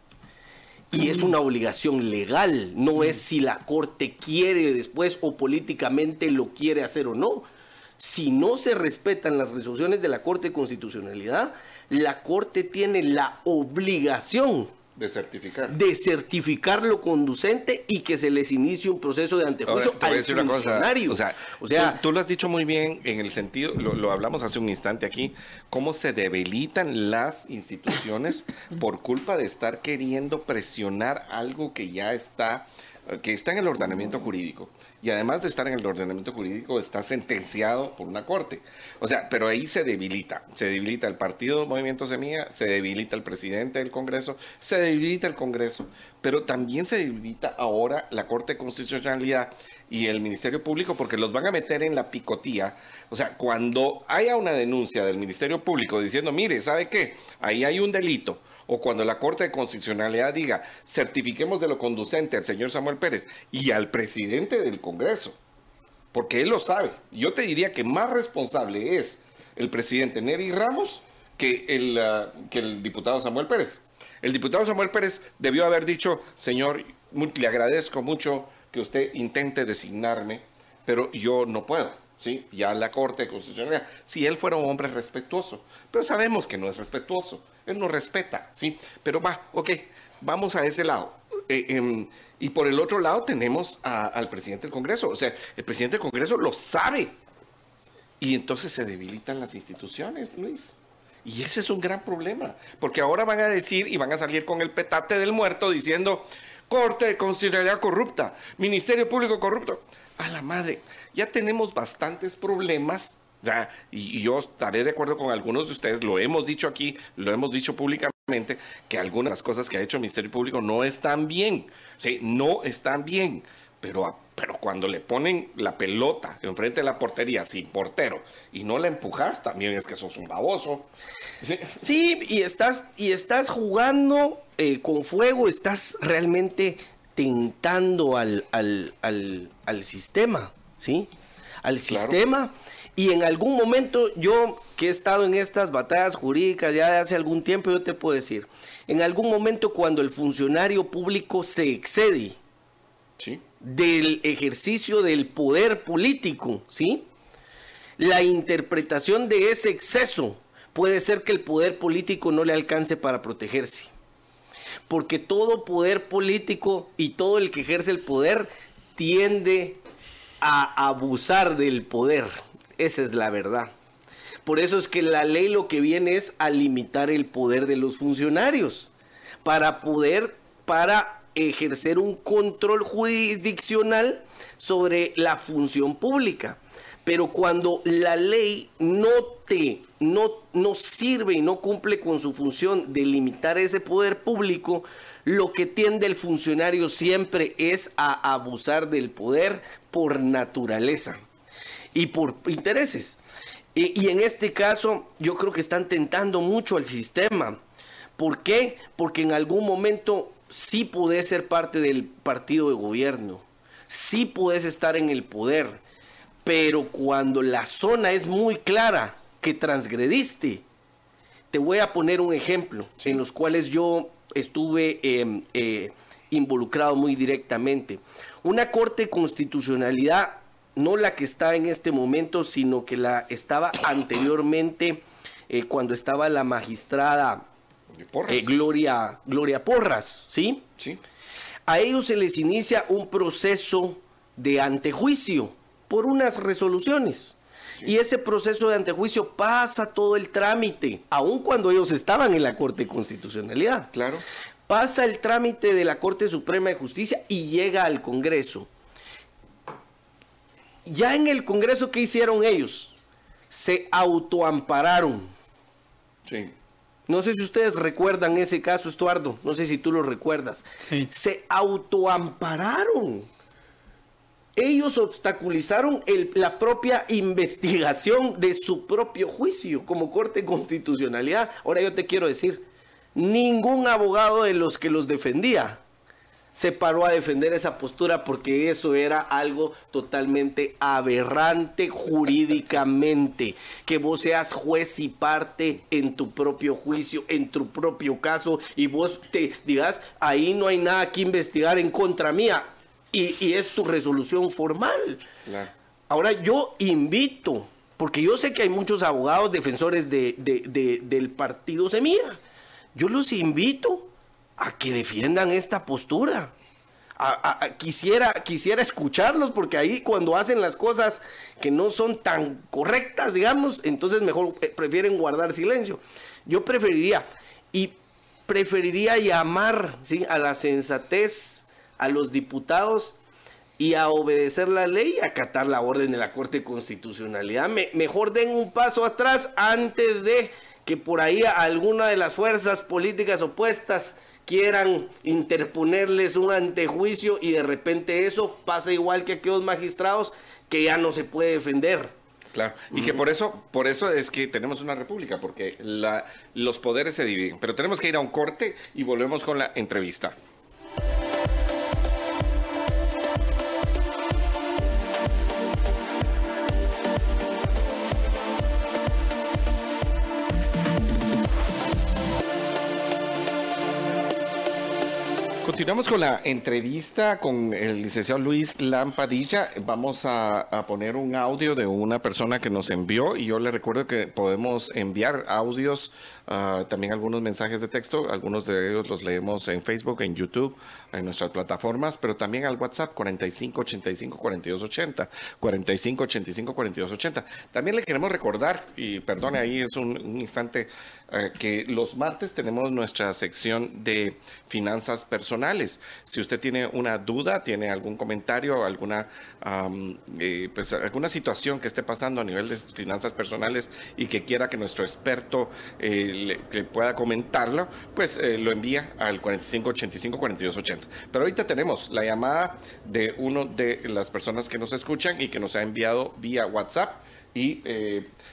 S4: Y es una obligación legal, no es si la Corte quiere después o políticamente lo quiere hacer o no. Si no se respetan las resoluciones de la Corte de Constitucionalidad, la Corte tiene la obligación
S1: de certificar.
S4: De certificar lo conducente y que se les inicie un proceso de antejuicio
S1: Ahora, te voy a decir una cosa. O sea, o sea tú, tú, lo has dicho muy bien en el sentido, lo, lo, hablamos hace un instante aquí, cómo se debilitan las instituciones por culpa de estar queriendo presionar algo que ya está que está en el ordenamiento jurídico. Y además de estar en el ordenamiento jurídico, está sentenciado por una corte. O sea, pero ahí se debilita. Se debilita el partido Movimiento Semilla, se debilita el presidente del Congreso, se debilita el Congreso, pero también se debilita ahora la Corte de Constitucionalidad y el Ministerio Público porque los van a meter en la picotía. O sea, cuando haya una denuncia del Ministerio Público diciendo, mire, ¿sabe qué? Ahí hay un delito o cuando la Corte de Constitucionalidad diga, certifiquemos de lo conducente al señor Samuel Pérez y al presidente del Congreso, porque él lo sabe. Yo te diría que más responsable es el presidente Neri Ramos que el, ah, que el diputado Samuel Pérez. El diputado Samuel Pérez debió haber dicho, señor, le agradezco mucho que usted intente designarme, pero yo no puedo. ¿Sí? Ya la Corte Constitucional, si él fuera un hombre respetuoso, pero sabemos que no es respetuoso, él no respeta, ¿sí? Pero va, ok, vamos a ese lado. Eh, em, y por el otro lado tenemos al presidente del Congreso, o sea, el presidente del Congreso lo sabe. Y entonces se debilitan las instituciones, Luis. Y ese es un gran problema, porque ahora van a decir y van a salir con el petate del muerto diciendo, Corte de Constitucionalidad corrupta, Ministerio Público corrupto a la madre, ya tenemos bastantes problemas. Ya, y, yo estaré de acuerdo con algunos de ustedes, lo hemos dicho aquí, lo hemos dicho públicamente, que algunas cosas que ha hecho el Ministerio Público no están bien. Sí, no están bien. Pero, pero cuando le ponen la pelota enfrente de la portería sin portero y no la empujas, también es que sos un baboso.
S4: Sí, y, estás, y estás jugando eh, con fuego, estás realmente tentando al, al, sistema, ¿sí? Al sistema. Y en algún momento yo que he estado en estas batallas jurídicas ya de hace algún tiempo, yo te puedo decir, en algún momento cuando el funcionario público se excede del ejercicio del poder político, ¿sí? La interpretación de ese exceso puede ser que el poder político no le alcance para protegerse porque todo poder político y todo el que ejerce el poder tiende a abusar del poder. Esa es la verdad. Por eso es que la ley lo que viene es a limitar el poder de los funcionarios para poder, para ejercer un control jurisdiccional sobre la función pública. Pero cuando la ley no te no, no sirve y no cumple con su función de limitar ese poder público, lo que tiende el funcionario siempre es a abusar del poder por naturaleza y por intereses. Y, y, en este caso yo creo que están tentando mucho al sistema. ¿Por qué? Porque en algún momento sí puedes ser parte del partido de gobierno, sí puedes estar en el poder, pero cuando la zona es muy clara que transgrediste, te voy a poner un ejemplo en los cuales yo estuve em, eh, involucrado muy directamente. Una corte de constitucionalidad, no la que está en este momento, sino que la estaba anteriormente eh, cuando estaba la magistrada eh, Gloria, Gloria Porras, ¿sí?
S1: Sí.
S4: A ellos se les inicia un proceso de antejuicio por unas resoluciones. Y ese proceso de antejuicio pasa todo el trámite, aun cuando ellos estaban en la Corte de Constitucionalidad.
S1: Claro.
S4: Pasa el trámite de la Corte Suprema de Justicia y llega al Congreso. Ya en el Congreso, ¿qué hicieron ellos? Se autoampararon.
S1: Sí.
S4: No sé si ustedes recuerdan ese caso, Estuardo. No sé si tú lo recuerdas.
S2: Sí.
S4: Se autoampararon ellos obstaculizaron la propia investigación de su propio juicio como Corte de Constitucionalidad. Ahora yo te quiero decir, ningún abogado de los que los defendía se paró a defender esa postura porque eso era algo totalmente aberrante jurídicamente. Que vos seas juez y parte en tu propio juicio, en tu propio caso, y vos te digas, ahí no hay nada que investigar en contra mía y, es tu resolución formal. Ahora yo invito, porque yo sé que hay muchos abogados defensores de, del partido Semilla, yo los invito a que defiendan esta postura. quisiera, quisiera escucharlos porque ahí cuando hacen las cosas que no son tan correctas, digamos, entonces mejor eh, prefieren guardar silencio. Yo preferiría y preferiría llamar ¿sí? a la sensatez a los diputados y a obedecer la ley y acatar la orden de la Corte de Constitucionalidad. mejor den un paso atrás antes de que por ahí alguna de las fuerzas políticas opuestas quieran interponerles un antejuicio y de repente eso pasa igual que aquellos magistrados que ya no se puede defender.
S1: Claro, y que por eso, por eso es que tenemos una república, porque la, los poderes se dividen. Pero tenemos que ir a un corte y volvemos con la entrevista. Continuamos con la entrevista con el licenciado Luis Lampadilla. Vamos a, poner un audio de una persona que nos envió y yo le recuerdo que podemos enviar audios, ah, también algunos mensajes de texto. Algunos de ellos los leemos en Facebook, en YouTube, en nuestras plataformas, pero también al WhatsApp 45 85 42 80, 45 85 42 80. También le queremos recordar, y perdone ahí es un, un instante, eh, que los martes tenemos nuestra sección de finanzas personales. Si usted tiene una duda, tiene algún comentario, alguna, eh, pues, alguna situación que esté pasando a nivel de finanzas personales y que quiera que nuestro experto eh, le, pueda comentarlo, pues lo envía al 45 85 42 80. Pero ahorita tenemos la llamada de uno de las personas que nos escuchan y que nos ha enviado vía WhatsApp y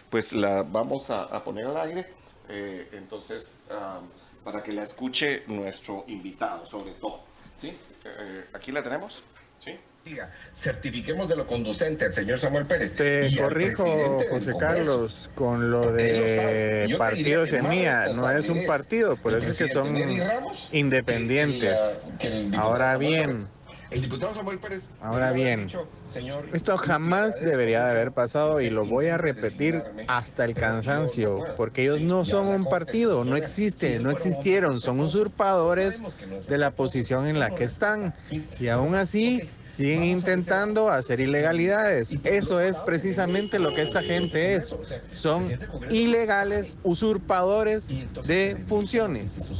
S1: pues la vamos a poner al aire. Eh, entonces, para que la escuche nuestro invitado, sobre todo. ¿Sí? Eh, aquí la tenemos. ¿Sí? Certifiquemos de lo conducente al señor Samuel Pérez.
S5: Te corrijo, José Carlos, con lo de partido semilla, no es un partido, por eso es que son independientes. Ahora bien, el diputado Samuel Pérez. Ahora bien, esto jamás debería de haber pasado y lo voy a repetir hasta el cansancio, porque ellos no son un partido, no existen, no existieron, son usurpadores de la posición en la que están y aún así siguen intentando hacer ilegalidades. Eso es precisamente lo que esta gente es. Son ilegales, usurpadores de funciones.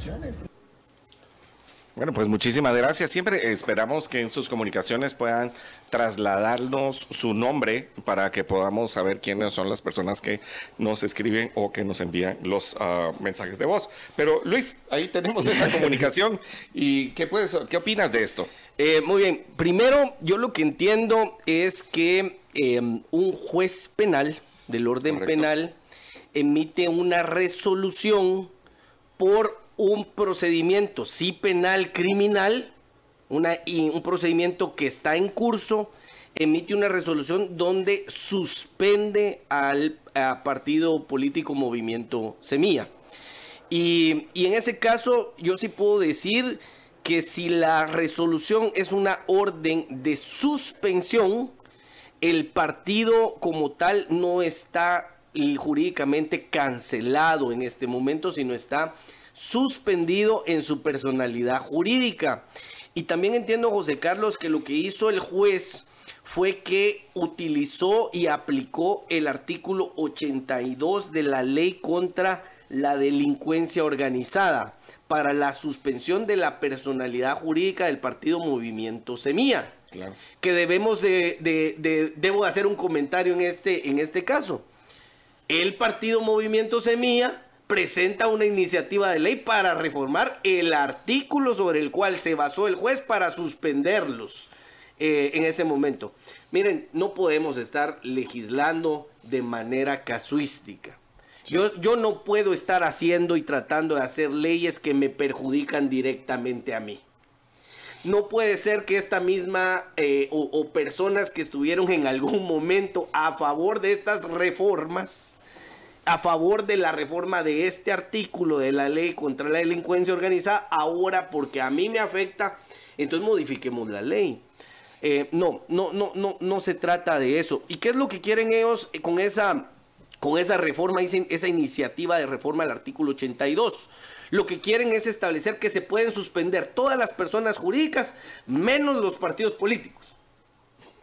S1: Bueno, pues muchísimas gracias. Siempre esperamos que en sus comunicaciones puedan trasladarnos su nombre para que podamos saber quiénes son las personas que nos escriben o que nos envían los ah, mensajes de voz. Pero Luis, ahí tenemos esa comunicación. ¿Y qué, puedes, qué opinas de esto?
S4: Eh, muy bien. Primero, yo lo que entiendo es que em, un juez penal del orden penal emite una resolución por un procedimiento, sí penal, criminal, una, y un procedimiento que está en curso, emite una resolución donde suspende al partido político Movimiento Semilla. Y, y en ese caso yo sí puedo decir que si la resolución es una orden de suspensión, el partido como tal no está jurídicamente cancelado en este momento, sino está suspendido en su personalidad jurídica. Y también entiendo, José Carlos, que lo que hizo el juez fue que utilizó y aplicó el artículo 82 de la ley contra la delincuencia organizada para la suspensión de la personalidad jurídica del partido Movimiento Semilla. Que debemos de, de, debo hacer un comentario en este, en este caso. El partido Movimiento Semilla presenta una iniciativa de ley para reformar el artículo sobre el cual se basó el juez para suspenderlos eh, en ese momento. Miren, no podemos estar legislando de manera casuística. Yo, yo no puedo estar haciendo y tratando de hacer leyes que me perjudican directamente a mí. No puede ser que esta misma eh, o personas que estuvieron en algún momento a favor de estas reformas, a favor de la reforma de este artículo de la ley contra la delincuencia organizada, ahora porque a mí me afecta, entonces modifiquemos la ley. Eh, no, no, no, no, no se trata de eso. ¿Y qué es lo que quieren ellos con esa, con esa reforma, esa iniciativa de reforma del artículo 82? Lo que quieren es establecer que se pueden suspender todas las personas jurídicas, menos los partidos políticos.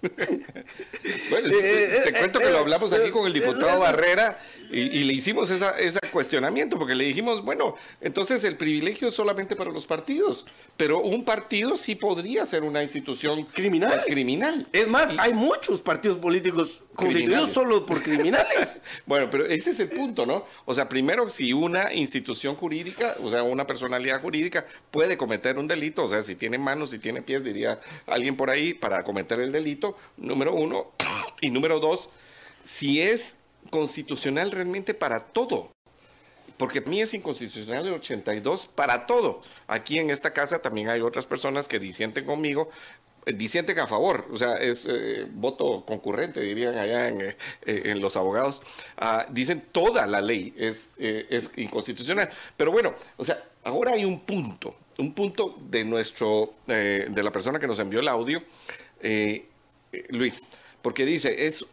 S1: bueno, te cuento que lo hablamos aquí con el diputado Barrera Y, le hicimos ese cuestionamiento, porque le dijimos, bueno, entonces el privilegio es solamente para los partidos, pero un partido sí podría ser una institución criminal. criminal.
S4: Es más, hay muchos partidos políticos constituidos solo por criminales.
S1: bueno, pero ese es el punto, ¿no? O sea, primero, si una institución jurídica, o sea, una personalidad jurídica puede cometer un delito, o sea, si tiene manos, si tiene pies, diría alguien por ahí, para cometer el delito, número uno, y número dos, si es constitucional realmente para todo. Porque a mí es inconstitucional el 82 para todo. Aquí en esta casa también hay otras personas que disienten conmigo, eh, disienten a favor, o sea, es eh, voto concurrente, dirían allá en, eh, los abogados. Ah, dicen toda la ley es, es inconstitucional. Pero bueno, o sea, ahora hay un punto, un punto de nuestro, de la persona que nos envió el audio, Luis, porque dice, es,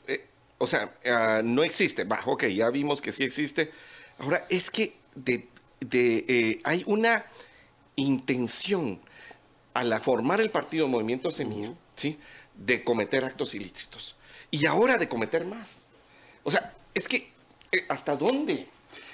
S1: o sea, ah, no existe. Va, ok, ya vimos que sí existe. Ahora, es que de, eh, hay una intención al formar el partido Movimiento Semilla, ¿sí? De cometer actos ilícitos. Y ahora de cometer más. O sea, es que, eh, ¿hasta dónde?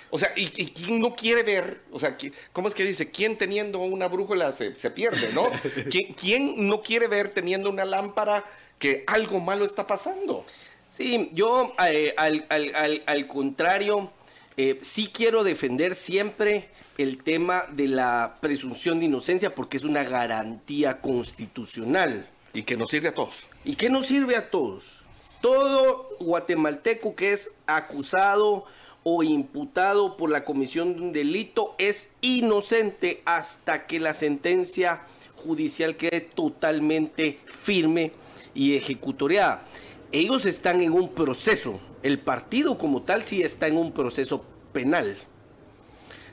S1: O sea, ¿y, quién no quiere ver? O sea, ¿cómo es que dice? ¿Quién teniendo una brújula se, pierde, no? ¿Quién, ¿Quién, no quiere ver teniendo una lámpara que algo malo está pasando?
S4: Sí, yo eh, al, contrario, eh, sí quiero defender siempre el tema de la presunción de inocencia porque es una garantía constitucional.
S1: Y que nos sirve a todos.
S4: Y que nos sirve a todos. Todo guatemalteco que es acusado o imputado por la comisión de un delito es inocente hasta que la sentencia judicial quede totalmente firme y ejecutoriada ellos están en un proceso, el partido como tal sí está en un proceso penal.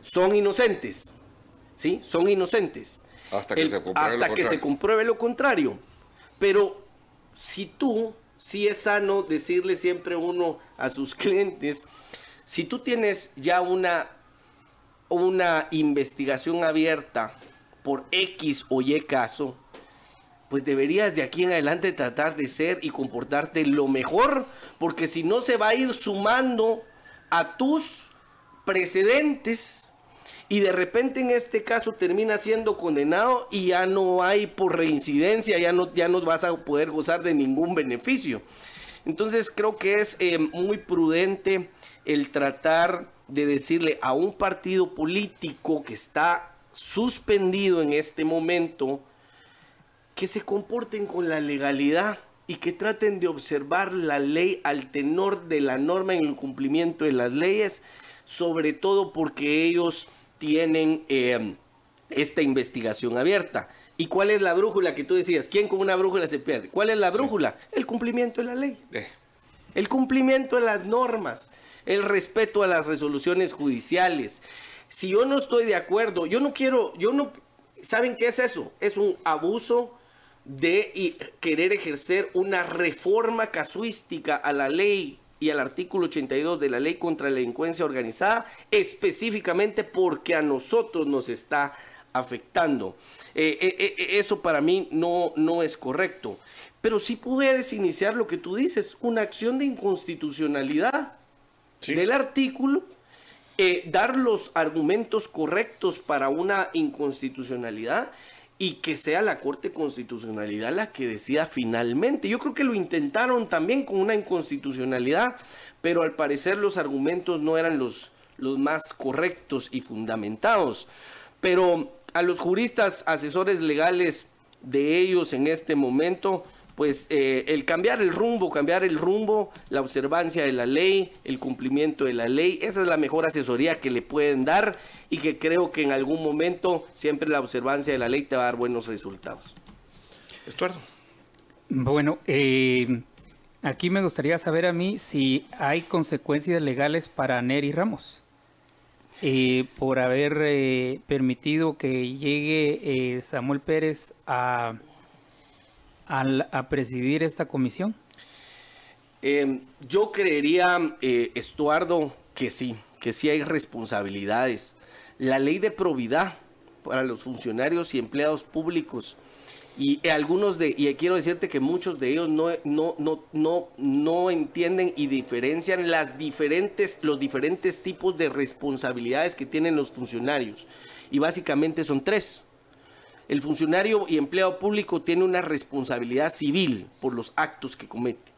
S4: Son inocentes, ¿sí? Son inocentes.
S1: Hasta que, se, compruebe
S4: hasta que se compruebe lo contrario. Pero si tú, si es sano decirle siempre uno a sus clientes, si tú tienes ya una, una investigación abierta por X o Y caso, pues deberías de aquí en adelante tratar de ser y comportarte lo mejor, porque si no se va a ir sumando a tus precedentes y de repente en este caso termina siendo condenado y ya no hay por reincidencia, ya no, ya no vas a poder gozar de ningún beneficio. Entonces creo que es eh, muy prudente el tratar de decirle a un partido político que está suspendido en este momento, que se comporten con la legalidad y que traten de observar la ley al tenor de la norma en el cumplimiento de las leyes, sobre todo porque ellos tienen eh, esta investigación abierta. ¿Y cuál es la brújula que tú decías? ¿Quién con una brújula se pierde? ¿Cuál es la brújula? El cumplimiento de la ley. Eh. El cumplimiento de las normas, el respeto a las resoluciones judiciales. Si yo no estoy de acuerdo, yo no quiero, yo no, ¿saben qué es eso? Es un abuso de querer ejercer una reforma casuística a la ley y al artículo 82 de la ley contra la delincuencia organizada, específicamente porque a nosotros nos está afectando. Eh, eh, eh, eso para mí no, no es correcto. Pero sí puedes iniciar lo que tú dices, una acción de inconstitucionalidad del artículo, dar los argumentos correctos para una inconstitucionalidad y que sea la Corte Constitucionalidad la que decida finalmente. Yo creo que lo intentaron también con una inconstitucionalidad, pero al parecer los argumentos no eran los, los más correctos y fundamentados. Pero a los juristas, asesores legales de ellos en este momento, pues eh, el cambiar el rumbo, cambiar el rumbo, la observancia de la ley, el cumplimiento de la ley, esa es la mejor asesoría que le pueden dar y que creo que en algún momento siempre la observancia de la ley te va a dar buenos resultados.
S1: Estuardo.
S2: Bueno, eh, aquí me gustaría saber a mí si hay consecuencias legales para Neri Ramos. Eh, por haber permitido que llegue Samuel Pérez a a presidir esta comisión?
S4: Em, yo creería, eh, Estuardo, que sí, que sí hay responsabilidades. La ley de probidad para los funcionarios y empleados públicos Y algunos de, y quiero decirte que muchos de ellos no, no, no, no, no entienden y diferencian las diferentes, los diferentes tipos de responsabilidades que tienen los funcionarios. Y básicamente son tres. El funcionario y empleado público tiene una responsabilidad civil por los actos que comete.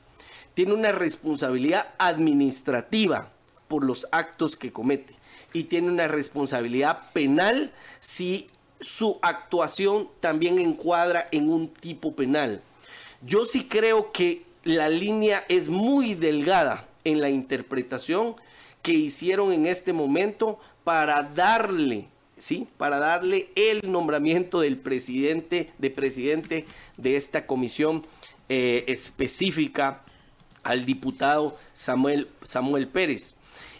S4: Tiene una responsabilidad administrativa por los actos que comete. Y tiene una responsabilidad penal si su actuación también encuadra en un tipo penal. Yo sí creo que la línea es muy delgada en la interpretación que hicieron en este momento para darle, ¿sí? Para darle el nombramiento del presidente, de presidente de esta comisión eh, específica al diputado Samuel, Samuel Pérez.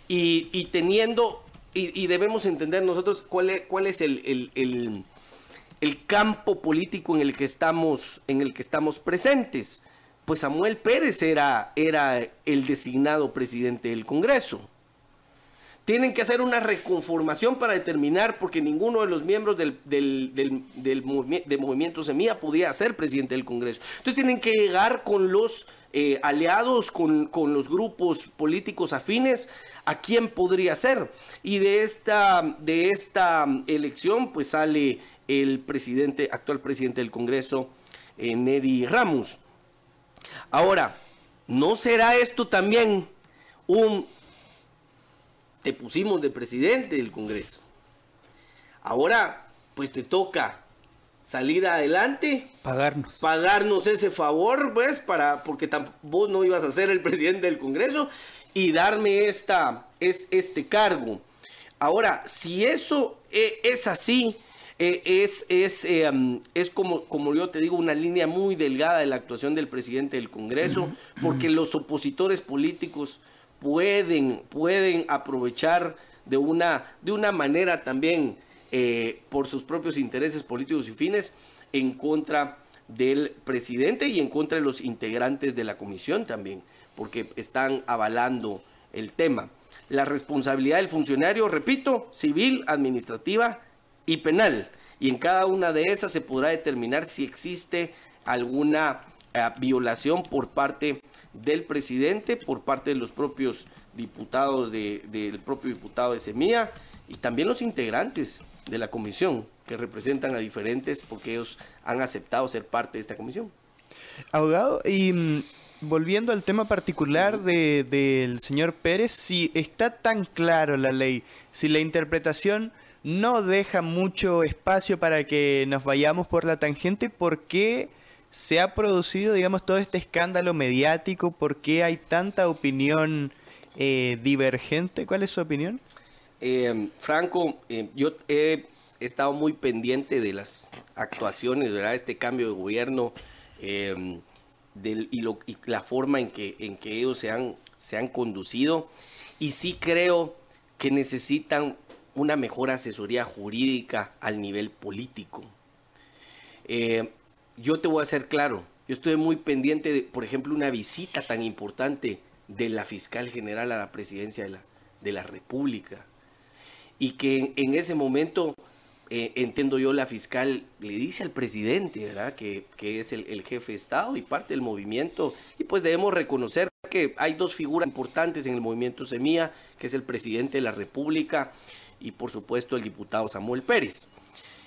S4: Y, teniendo y, debemos entender nosotros cuál es, cuál es el, el, campo político en el que estamos, en el que estamos presentes. Pues Samuel Pérez era, era el designado presidente del Congreso. Tienen que hacer una reconformación para determinar, porque ninguno de los miembros del, del, del, movimiento Semilla podía ser presidente del Congreso. Entonces tienen que llegar con los eh, aliados, con, con, los grupos políticos afines, a quién podría ser. Y de esta, de esta elección, pues sale el presidente, actual presidente del Congreso, eh, Neri Ramos. Ahora, ¿no será esto también un te pusimos de presidente del Congreso. Ahora, pues te toca salir adelante.
S2: Pagarnos.
S4: Pagarnos ese favor, pues, para, porque vos no ibas a ser el presidente del Congreso y darme esta, es, este cargo. Ahora, si eso e, es así, e, es, es, em, es como, como yo te digo, una línea muy delgada de la actuación del presidente del Congreso, porque los opositores políticos pueden, pueden aprovechar de una, de una manera también eh, por sus propios intereses políticos y fines en contra del presidente y en contra de los integrantes de la comisión también, porque están avalando el tema. La responsabilidad del funcionario, repito, civil, administrativa y penal. Y en cada una de esas se podrá determinar si existe alguna eh, violación por parte del presidente, por parte de los propios diputados del propio diputado de Semilla y también los integrantes de la comisión que representan a diferentes porque ellos han aceptado ser parte de esta comisión.
S3: Abogado, y mm, volviendo al tema particular del señor Pérez, si está tan claro la ley, si la interpretación no deja mucho espacio para que nos vayamos por la tangente, ¿por qué? Se ha producido, digamos, todo este escándalo mediático? ¿Por qué hay tanta opinión eh, divergente? ¿Cuál es su opinión?
S4: Eh, Franco, eh, yo he estado muy pendiente de las actuaciones, ¿verdad? Este cambio de gobierno y, la forma en que, en que ellos se han, se han conducido. Y sí creo que necesitan una mejor asesoría jurídica al nivel político. Eh, yo te voy a ser claro, yo estoy muy pendiente de, por ejemplo, una visita tan importante de la fiscal general a la presidencia de la, de la República. Y que en, ese momento, eh, entiendo yo, la fiscal le dice al presidente, ¿verdad? Que, es el, el, jefe de Estado y parte del movimiento. Y pues debemos reconocer que hay dos figuras importantes en el movimiento Semilla, que es el presidente de la República y por supuesto el diputado Samuel Pérez.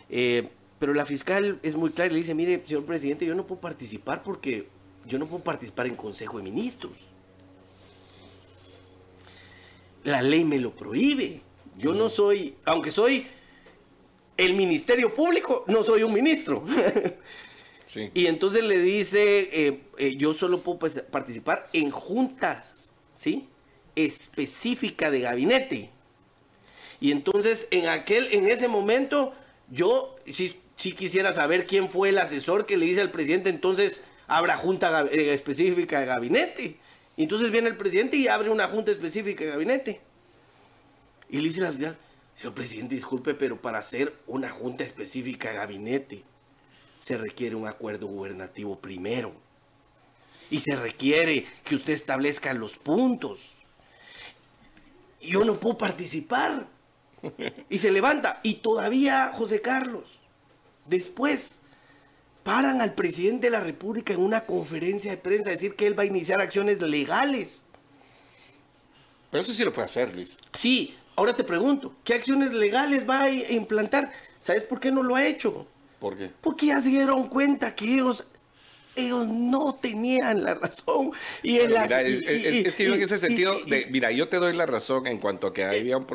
S4: Eh, pero la fiscal es muy clara y le dice, mire, señor presidente, yo no puedo participar porque yo no puedo participar en Consejo de Ministros. La ley me lo prohíbe. Yo no soy, aunque soy el Ministerio Público, no soy un ministro. Y entonces le dice, eh, eh, yo solo puedo pues, participar en juntas, ¿sí? Específica de gabinete. Y entonces en aquel, en ese momento, yo, si si quisiera saber quién fue el asesor que le dice al presidente, entonces habrá junta eh, específica de gabinete. Y entonces viene el presidente y abre una junta específica de gabinete. Y le dice la oficial, señor presidente, disculpe, pero para hacer una junta específica de gabinete se requiere un acuerdo gubernativo primero. Y se requiere que usted establezca los puntos. Yo no puedo participar. Y se levanta. Y todavía, José Carlos, después paran al presidente de la República en una conferencia de prensa a decir que él va a iniciar acciones legales.
S1: Pero eso sí lo puede hacer, Luis.
S4: Sí, ahora te pregunto, ¿qué acciones legales va a implantar? ¿Sabes por qué no lo ha hecho?
S1: ¿Por qué?
S4: Porque ya se dieron cuenta que ellos ellos no tenían la razón. Y en
S1: mira, es, que yo en ese sentido, de, mira, yo te doy la razón en cuanto a que había un,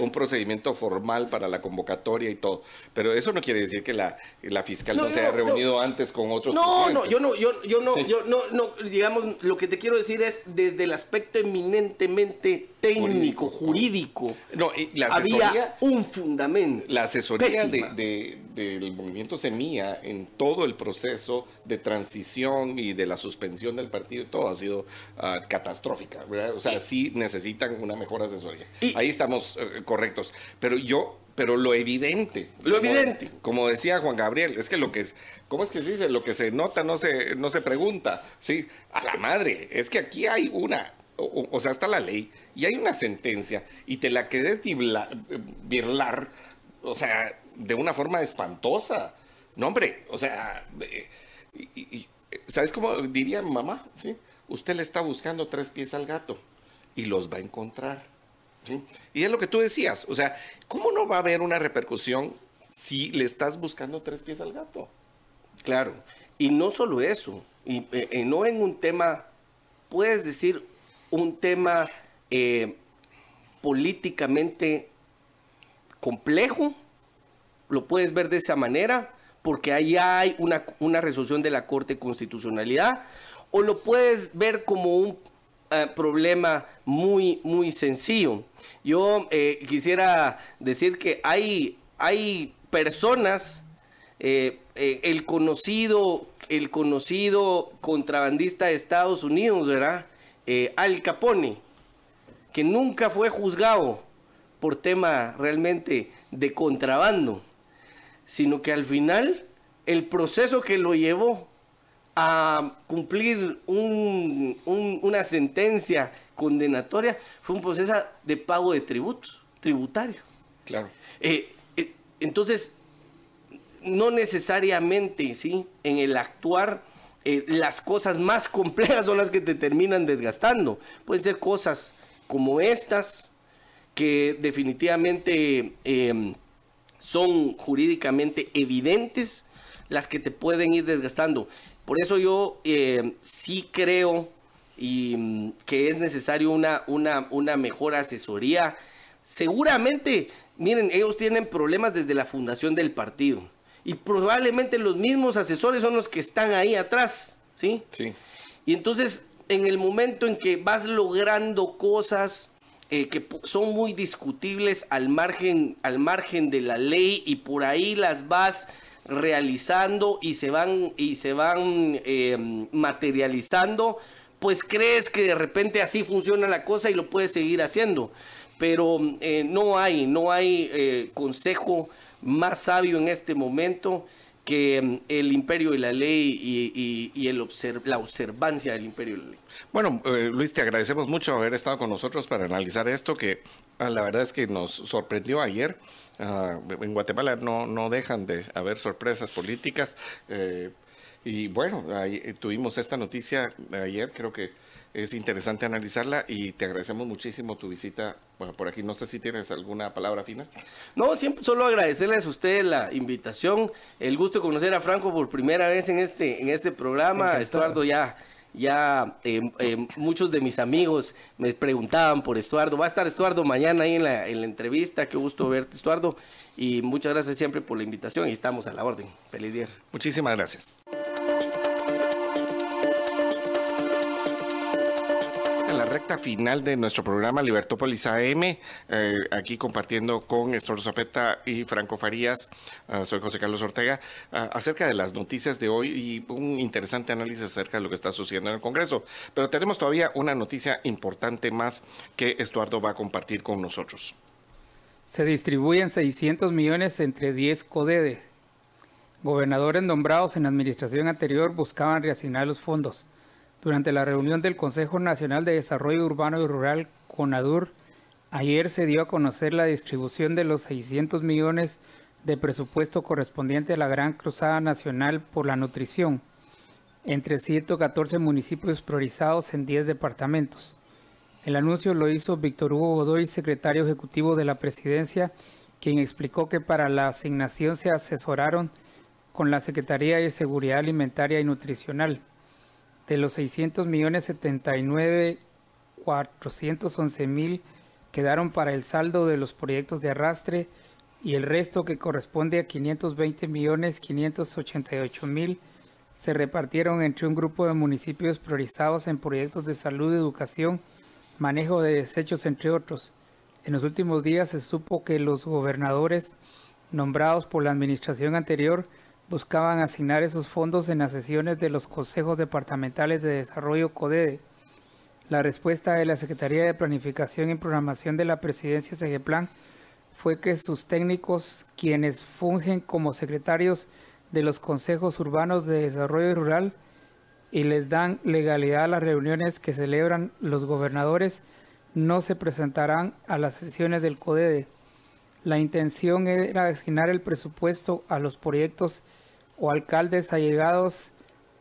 S1: un, procedimiento formal para la convocatoria y todo, pero eso no quiere decir que la, la fiscal no, se haya reunido antes con otros.
S4: No, no, yo no, yo, yo no, yo no, no, digamos, lo que te quiero decir es desde el aspecto eminentemente técnico, jurídico,
S1: no, la
S4: había un fundamento.
S1: La asesoría de, del movimiento Semilla en todo el proceso de transición y de la suspensión del partido, todo ha sido ah, catastrófica, ¿verdad? O sea, sí necesitan una mejor asesoría. Ahí estamos eh, correctos. Pero yo, pero lo evidente.
S4: Lo evidente.
S1: Como decía Juan Gabriel, es que lo que es, ¿cómo es que se dice? Lo que se nota no se, no se pregunta. Sí, a la madre, es que aquí hay una, o, sea, está la ley y hay una sentencia y te la querés birlar, o sea, de una forma espantosa. No, hombre, o sea, ¿sabes cómo diría mamá? ¿Sí? Usted le está buscando tres pies al gato y los va a encontrar. Y es lo que tú decías, o sea, ¿cómo no va a haber una repercusión si le estás buscando tres pies al gato?
S4: Claro, y no solo eso, y, eh, no en un tema, puedes decir, un tema eh, políticamente complejo, lo puedes ver de esa manera, porque ahí hay una, una resolución de la Corte Constitucionalidad, o lo puedes ver como un eh, problema muy, muy sencillo. Yo eh, quisiera decir que hay, hay personas, eh, el conocido, el conocido contrabandista de Estados Unidos, ¿verdad? Al Capone, que nunca fue juzgado por tema realmente de contrabando sino que al final el proceso que lo llevó a cumplir una sentencia condenatoria fue un proceso de pago de tributos, tributario.
S1: Claro.
S4: Eh, eh, entonces, no necesariamente, ¿sí? En el actuar, eh, las cosas más complejas son las que te terminan desgastando. Pueden ser cosas como estas, que definitivamente son jurídicamente evidentes las que te pueden ir desgastando. Por eso yo eh, sí creo y, mm, que es necesario una, una, una mejor asesoría. Seguramente, miren, ellos tienen problemas desde la fundación del partido. Y probablemente los mismos asesores son los que están ahí atrás, ¿sí?
S1: Sí.
S4: Y entonces, en el momento en que vas logrando cosas, eh, que son muy discutibles al margen, al margen de la ley y por ahí las vas realizando y se van, y se van em, materializando, pues crees que de repente así funciona la cosa y lo puedes seguir haciendo. Pero eh, no hay, no hay eh, consejo más sabio en este momento que mm, el imperio de la ley y, la observancia del imperio de la ley.
S1: Bueno, eh, Luis, te agradecemos mucho haber estado con nosotros para analizar esto, que ah, la verdad es que nos sorprendió ayer. Ah, en Guatemala no, no dejan de haber sorpresas políticas. Eh, y bueno, ahí, tuvimos esta noticia ayer, creo que es interesante analizarla y te agradecemos muchísimo tu visita por aquí. No sé si tienes alguna palabra final.
S4: No, siempre solo agradecerles a ustedes la invitación, el gusto de conocer a Franco por primera vez en este, en este programa. Estuardo ya ya eh, eh, muchos de mis amigos me preguntaban por Estuardo. Va a estar Estuardo mañana ahí en la, en la entrevista. Qué gusto verte, Estuardo. Y muchas gracias siempre por la invitación y estamos a la orden. Feliz día.
S1: Muchísimas gracias. Recta final de nuestro programa Libertópolis AM, eh, aquí compartiendo con Estor Zapeta y Franco Farías, ah, soy José Carlos Ortega, ah, acerca de las noticias de hoy y un interesante análisis acerca de lo que está sucediendo en el Congreso. Pero tenemos todavía una noticia importante más que Estuardo va a compartir con nosotros.
S2: Se distribuyen 600 millones entre 10 CODEDES. Gobernadores nombrados en la administración anterior buscaban reasignar los fondos. Durante la reunión del Consejo Nacional de Desarrollo Urbano y Rural, CONADUR, ayer se dio a conocer la distribución de los 600 millones de presupuesto correspondiente a la Gran Cruzada Nacional por la Nutrición entre 114 municipios priorizados en 10 departamentos. El anuncio lo hizo Víctor Hugo Godoy, secretario ejecutivo de la presidencia, quien explicó que para la asignación se asesoraron con la Secretaría de Seguridad Alimentaria y Nutricional. De los 600 millones 79 411 mil quedaron para el saldo de los proyectos de arrastre y el resto que corresponde a 520 millones 588 mil se repartieron entre un grupo de municipios priorizados en proyectos de salud, educación, manejo de desechos, entre otros. En los últimos días se supo que los gobernadores nombrados por la administración anterior buscaban asignar esos fondos en las sesiones de los consejos departamentales de desarrollo CODEDE. La respuesta de la Secretaría de Planificación y Programación de la Presidencia SEGEPLAN fue que sus técnicos, quienes fungen como secretarios de los consejos urbanos de desarrollo rural y les dan legalidad a las reuniones que celebran los gobernadores, no se presentarán a las sesiones del CODEDE. La intención era asignar el presupuesto a los proyectos o alcaldes allegados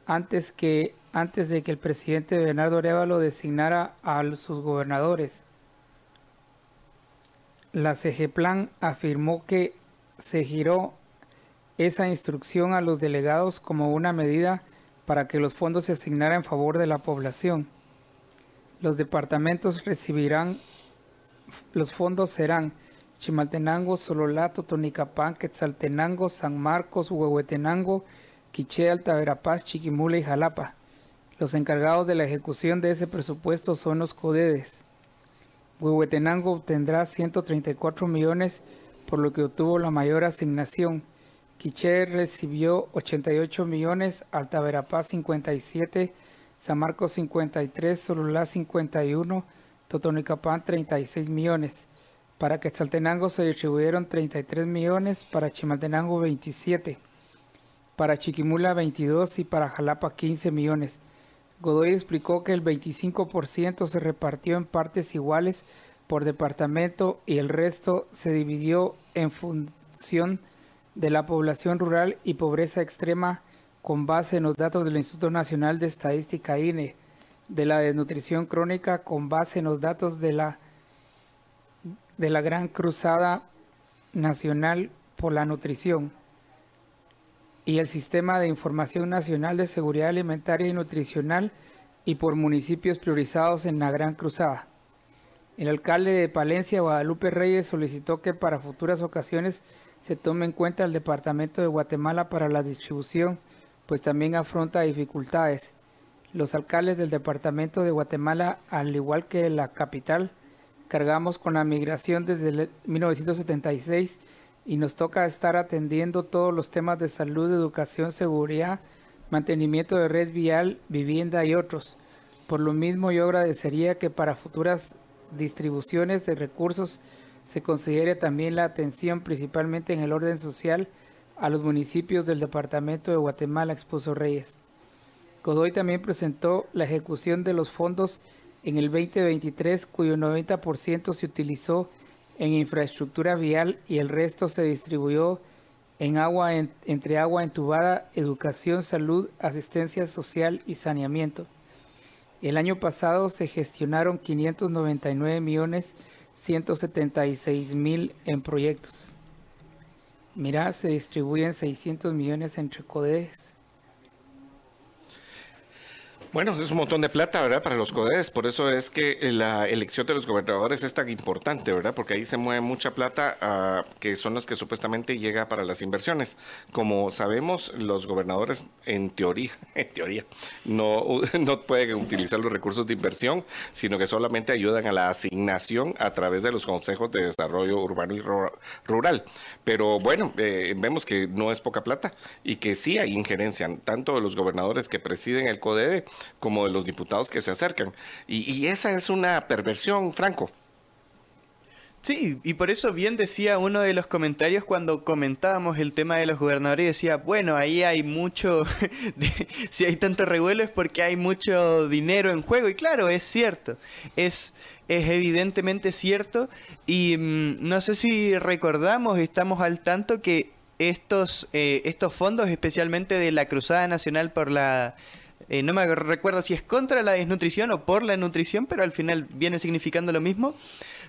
S2: antes, que, antes de que el presidente Bernardo Arevalo designara a sus gobernadores. La CGPLAN afirmó que se giró esa instrucción a los delegados como una medida para que los fondos se asignaran en favor de la población. Los departamentos recibirán, los fondos serán Chimaltenango, Sololato, Tonicapán, Quetzaltenango, San Marcos, Huehuetenango, Quiché, Altaverapaz, Chiquimula y Jalapa. Los encargados de la ejecución de ese presupuesto son los CODEDES. Huehuetenango obtendrá 134 millones, por lo que obtuvo la mayor asignación. Quiché recibió 88 millones, Alta Verapaz 57, San Marcos 53, Sololá 51, Totonicapán 36 millones. Para Quetzaltenango se distribuyeron 33 millones, para Chimaltenango 27, para Chiquimula 22 y para Jalapa 15 millones. Godoy explicó que el 25% se repartió en partes iguales por departamento y el resto se dividió en función de la población rural y pobreza extrema con base en los datos del Instituto Nacional de Estadística INE, de la desnutrición crónica con base en los datos de la, de la Gran Cruzada Nacional por la Nutrición y el Sistema de Información Nacional de Seguridad Alimentaria y Nutricional y por municipios priorizados en la Gran Cruzada. El alcalde de Palencia, Guadalupe Reyes, solicitó que para futuras ocasiones se tome en cuenta el Departamento de Guatemala para la distribución, pues también afronta dificultades. Los alcaldes del Departamento de Guatemala, al igual que la capital, cargamos con la migración desde 1976 y nos toca estar atendiendo todos los temas de salud, educación, seguridad, mantenimiento de red vial, vivienda y otros. Por lo mismo yo agradecería que para futuras distribuciones de recursos se considere también la atención principalmente en el orden social a los municipios del departamento de Guatemala, expuso Reyes. Godoy también presentó la ejecución de los fondos en el 2023, cuyo 90% se utilizó en infraestructura vial y el resto se distribuyó en agua entre agua entubada, educación, salud, asistencia social y saneamiento. El año pasado se gestionaron 599 millones 176 mil en proyectos. Mira, se distribuyen 600 millones entre CODES
S1: bueno, es un montón de plata, ¿verdad? Para los CODES. Por eso es que la elección de los gobernadores es tan importante, ¿verdad? Porque ahí se mueve mucha plata ah, que son los que supuestamente llega para las inversiones. Como sabemos, los gobernadores en teoría, en teoría, no, no pueden utilizar los recursos de inversión, sino que solamente ayudan a la asignación a través de los consejos de desarrollo urbano y rural. Pero bueno, eh, vemos que no es poca plata y que sí hay injerencia, tanto de los gobernadores que presiden el CODEDE como de los diputados que se acercan. Y, esa es una perversión, Franco.
S3: Sí, y por eso bien decía uno de los comentarios cuando comentábamos el tema de los gobernadores, decía, bueno, ahí hay mucho, si hay tanto revuelo es porque hay mucho dinero en juego, y claro, es cierto, es, es evidentemente cierto, y mm, no sé si recordamos, estamos al tanto que estos, eh, estos fondos, especialmente de la Cruzada Nacional por la... eh, no me recuerdo si es contra la desnutrición o por la nutrición, pero al final viene significando lo mismo.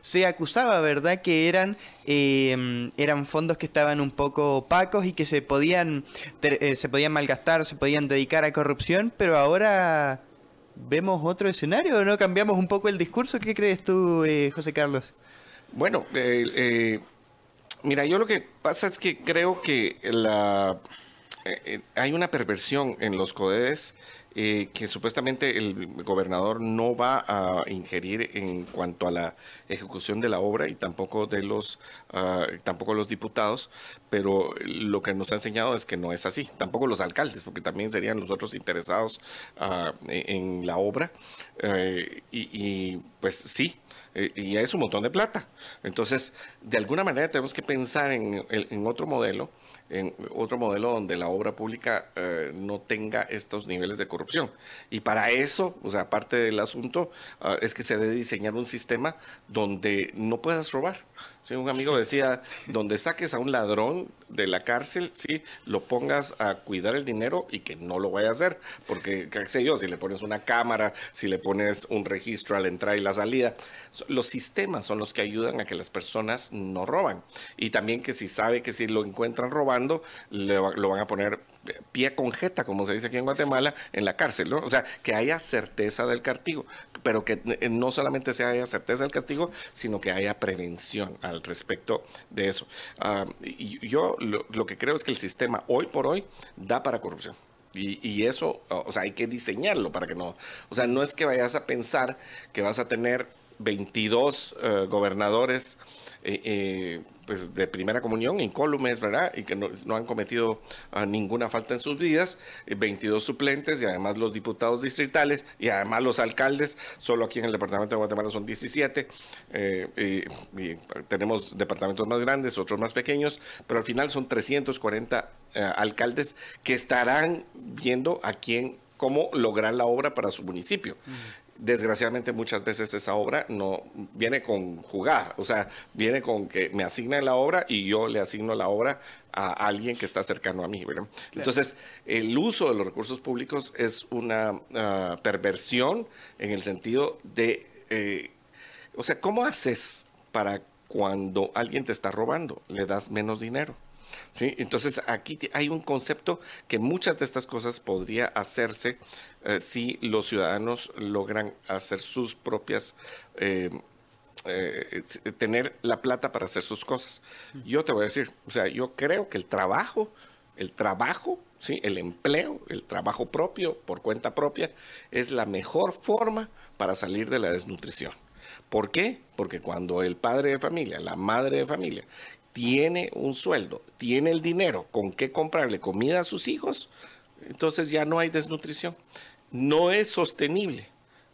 S3: Se acusaba, ¿verdad?, que eran, eh, eran fondos que estaban un poco opacos y que se podían, ter- eh, se podían malgastar, se podían dedicar a corrupción, pero ahora vemos otro escenario, ¿o ¿no? Cambiamos un poco el discurso. ¿Qué crees tú, eh, José Carlos?
S1: Bueno, eh, mira, yo lo que pasa es que creo que la, hay una perversión en los CODES eh, que supuestamente el gobernador no va a ingerir en cuanto a la ejecución de la obra y tampoco de los ah, tampoco los diputados, pero lo que nos ha enseñado es que no es así, tampoco los alcaldes, porque también serían los otros interesados ah, en en la obra Eh, y, y, pues sí, eh, y es un montón de plata. Entonces, de alguna manera tenemos que pensar en, en- en otro modelo, en otro modelo donde la obra pública eh, no tenga estos niveles de corrupción. Y para eso, o sea, aparte del asunto, ah, es que se debe diseñar un sistema donde no puedas robar. Un amigo decía, donde saques a un ladrón de la cárcel, sí, lo pongas a cuidar el dinero y que no lo vaya a hacer, porque qué sé yo, si le pones una cámara, si le pones un registro a la entrada y la salida, los sistemas son los que ayudan a que las personas no roban. Y también que si sabe que si lo encuentran robando, lo van a poner pie con jeta, como se dice aquí en Guatemala, en la cárcel, ¿no? O sea, que haya certeza del castigo, pero que eh, no solamente se haya certeza del castigo, sino que haya prevención al respecto de eso. Ah, y yo lo, que creo es que el sistema hoy por hoy da para corrupción. Y, y eso, o sea, hay que diseñarlo para que no, o sea, no es que vayas a pensar que vas a tener 22 eh, gobernadores eh, eh, pues de primera comunión, incólumes, ¿verdad? Y que no, han cometido ah, ninguna falta en sus vidas, eh, 22 suplentes y además los diputados distritales y además los alcaldes, solo aquí en el departamento de Guatemala son 17, eh, y, tenemos departamentos más grandes, otros más pequeños, pero al final son 340 eh, alcaldes que estarán viendo a quién, cómo lograr la obra para su municipio. Desgraciadamente muchas veces esa obra no viene con jugada, o sea, viene con que me asignan la obra y yo le asigno la obra a alguien que está cercano a mí, ¿verdad? Entonces, el uso de los recursos públicos es una ah, perversión en el sentido de, eh, o sea, ¿cómo haces para cuando alguien te está robando? Le das menos dinero. ¿Sí? Entonces aquí hay un concepto que muchas de estas cosas podría hacerse eh, si los ciudadanos logran hacer sus propias, eh, eh, tener la plata para hacer sus cosas. Yo te voy a decir, o sea, yo creo que el trabajo, el trabajo, ¿sí? el empleo, el trabajo propio, por cuenta propia, es la mejor forma para salir de la desnutrición. ¿Por qué? Porque cuando el padre de familia, la madre de familia, tiene un sueldo, tiene el dinero con qué comprarle comida a sus hijos, entonces ya no hay desnutrición. No es sostenible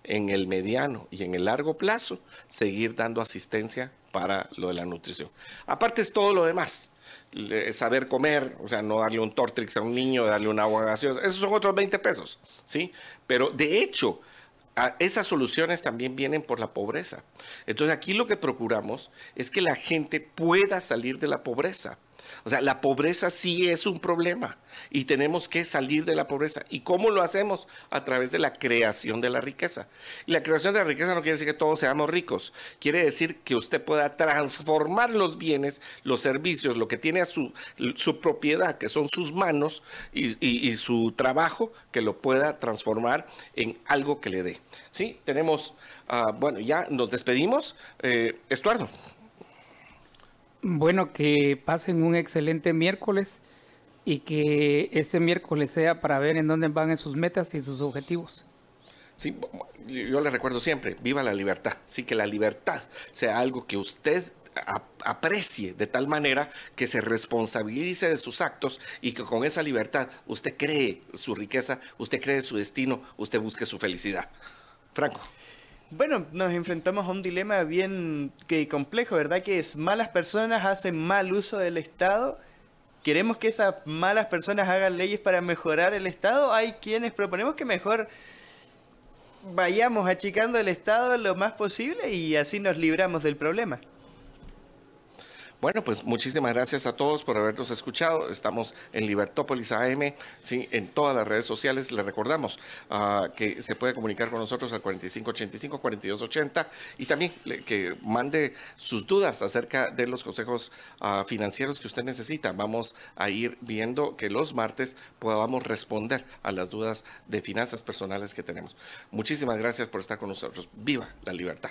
S1: en el mediano y en el largo plazo seguir dando asistencia para lo de la nutrición. Aparte es todo lo demás. Saber comer, o sea, no darle un Tortrix a un niño, darle un agua gaseosa, esos son otros 20 pesos, ¿sí? Pero de hecho, esas soluciones también vienen por la pobreza. Entonces aquí lo que procuramos es que la gente pueda salir de la pobreza. O sea, la pobreza sí es un problema y tenemos que salir de la pobreza. ¿Y cómo lo hacemos? A través de la creación de la riqueza. Y la creación de la riqueza no quiere decir que todos seamos ricos. Quiere decir que usted pueda transformar los bienes, los servicios, lo que tiene a su, su propiedad, que son sus manos y, su trabajo, que lo pueda transformar en algo que le dé. ¿Sí? Tenemos, ah, bueno, ya nos despedimos. Eh, Estuardo.
S2: Bueno, que pasen un excelente miércoles y que este miércoles sea para ver en dónde van sus metas y sus objetivos.
S1: Sí, yo le recuerdo siempre, viva la libertad. Sí, que la libertad sea algo que usted aprecie de tal manera que se responsabilice de sus actos y que con esa libertad usted cree su riqueza, usted cree su destino, usted busque su felicidad. Franco.
S3: Bueno, nos enfrentamos a un dilema bien que complejo, ¿verdad? Que es malas personas hacen mal uso del Estado. ¿Queremos que esas malas personas hagan leyes para mejorar el Estado? Hay quienes proponemos que mejor vayamos achicando el Estado lo más posible y así nos libramos del problema.
S1: Bueno, pues muchísimas gracias a todos por habernos escuchado. Estamos en Libertópolis AM, ¿sí? en todas las redes sociales. Le recordamos uh, que se puede comunicar con nosotros al 4585-4280 y también que mande sus dudas acerca de los consejos uh, financieros que usted necesita. Vamos a ir viendo que los martes podamos responder a las dudas de finanzas personales que tenemos. Muchísimas gracias por estar con nosotros. Viva la libertad.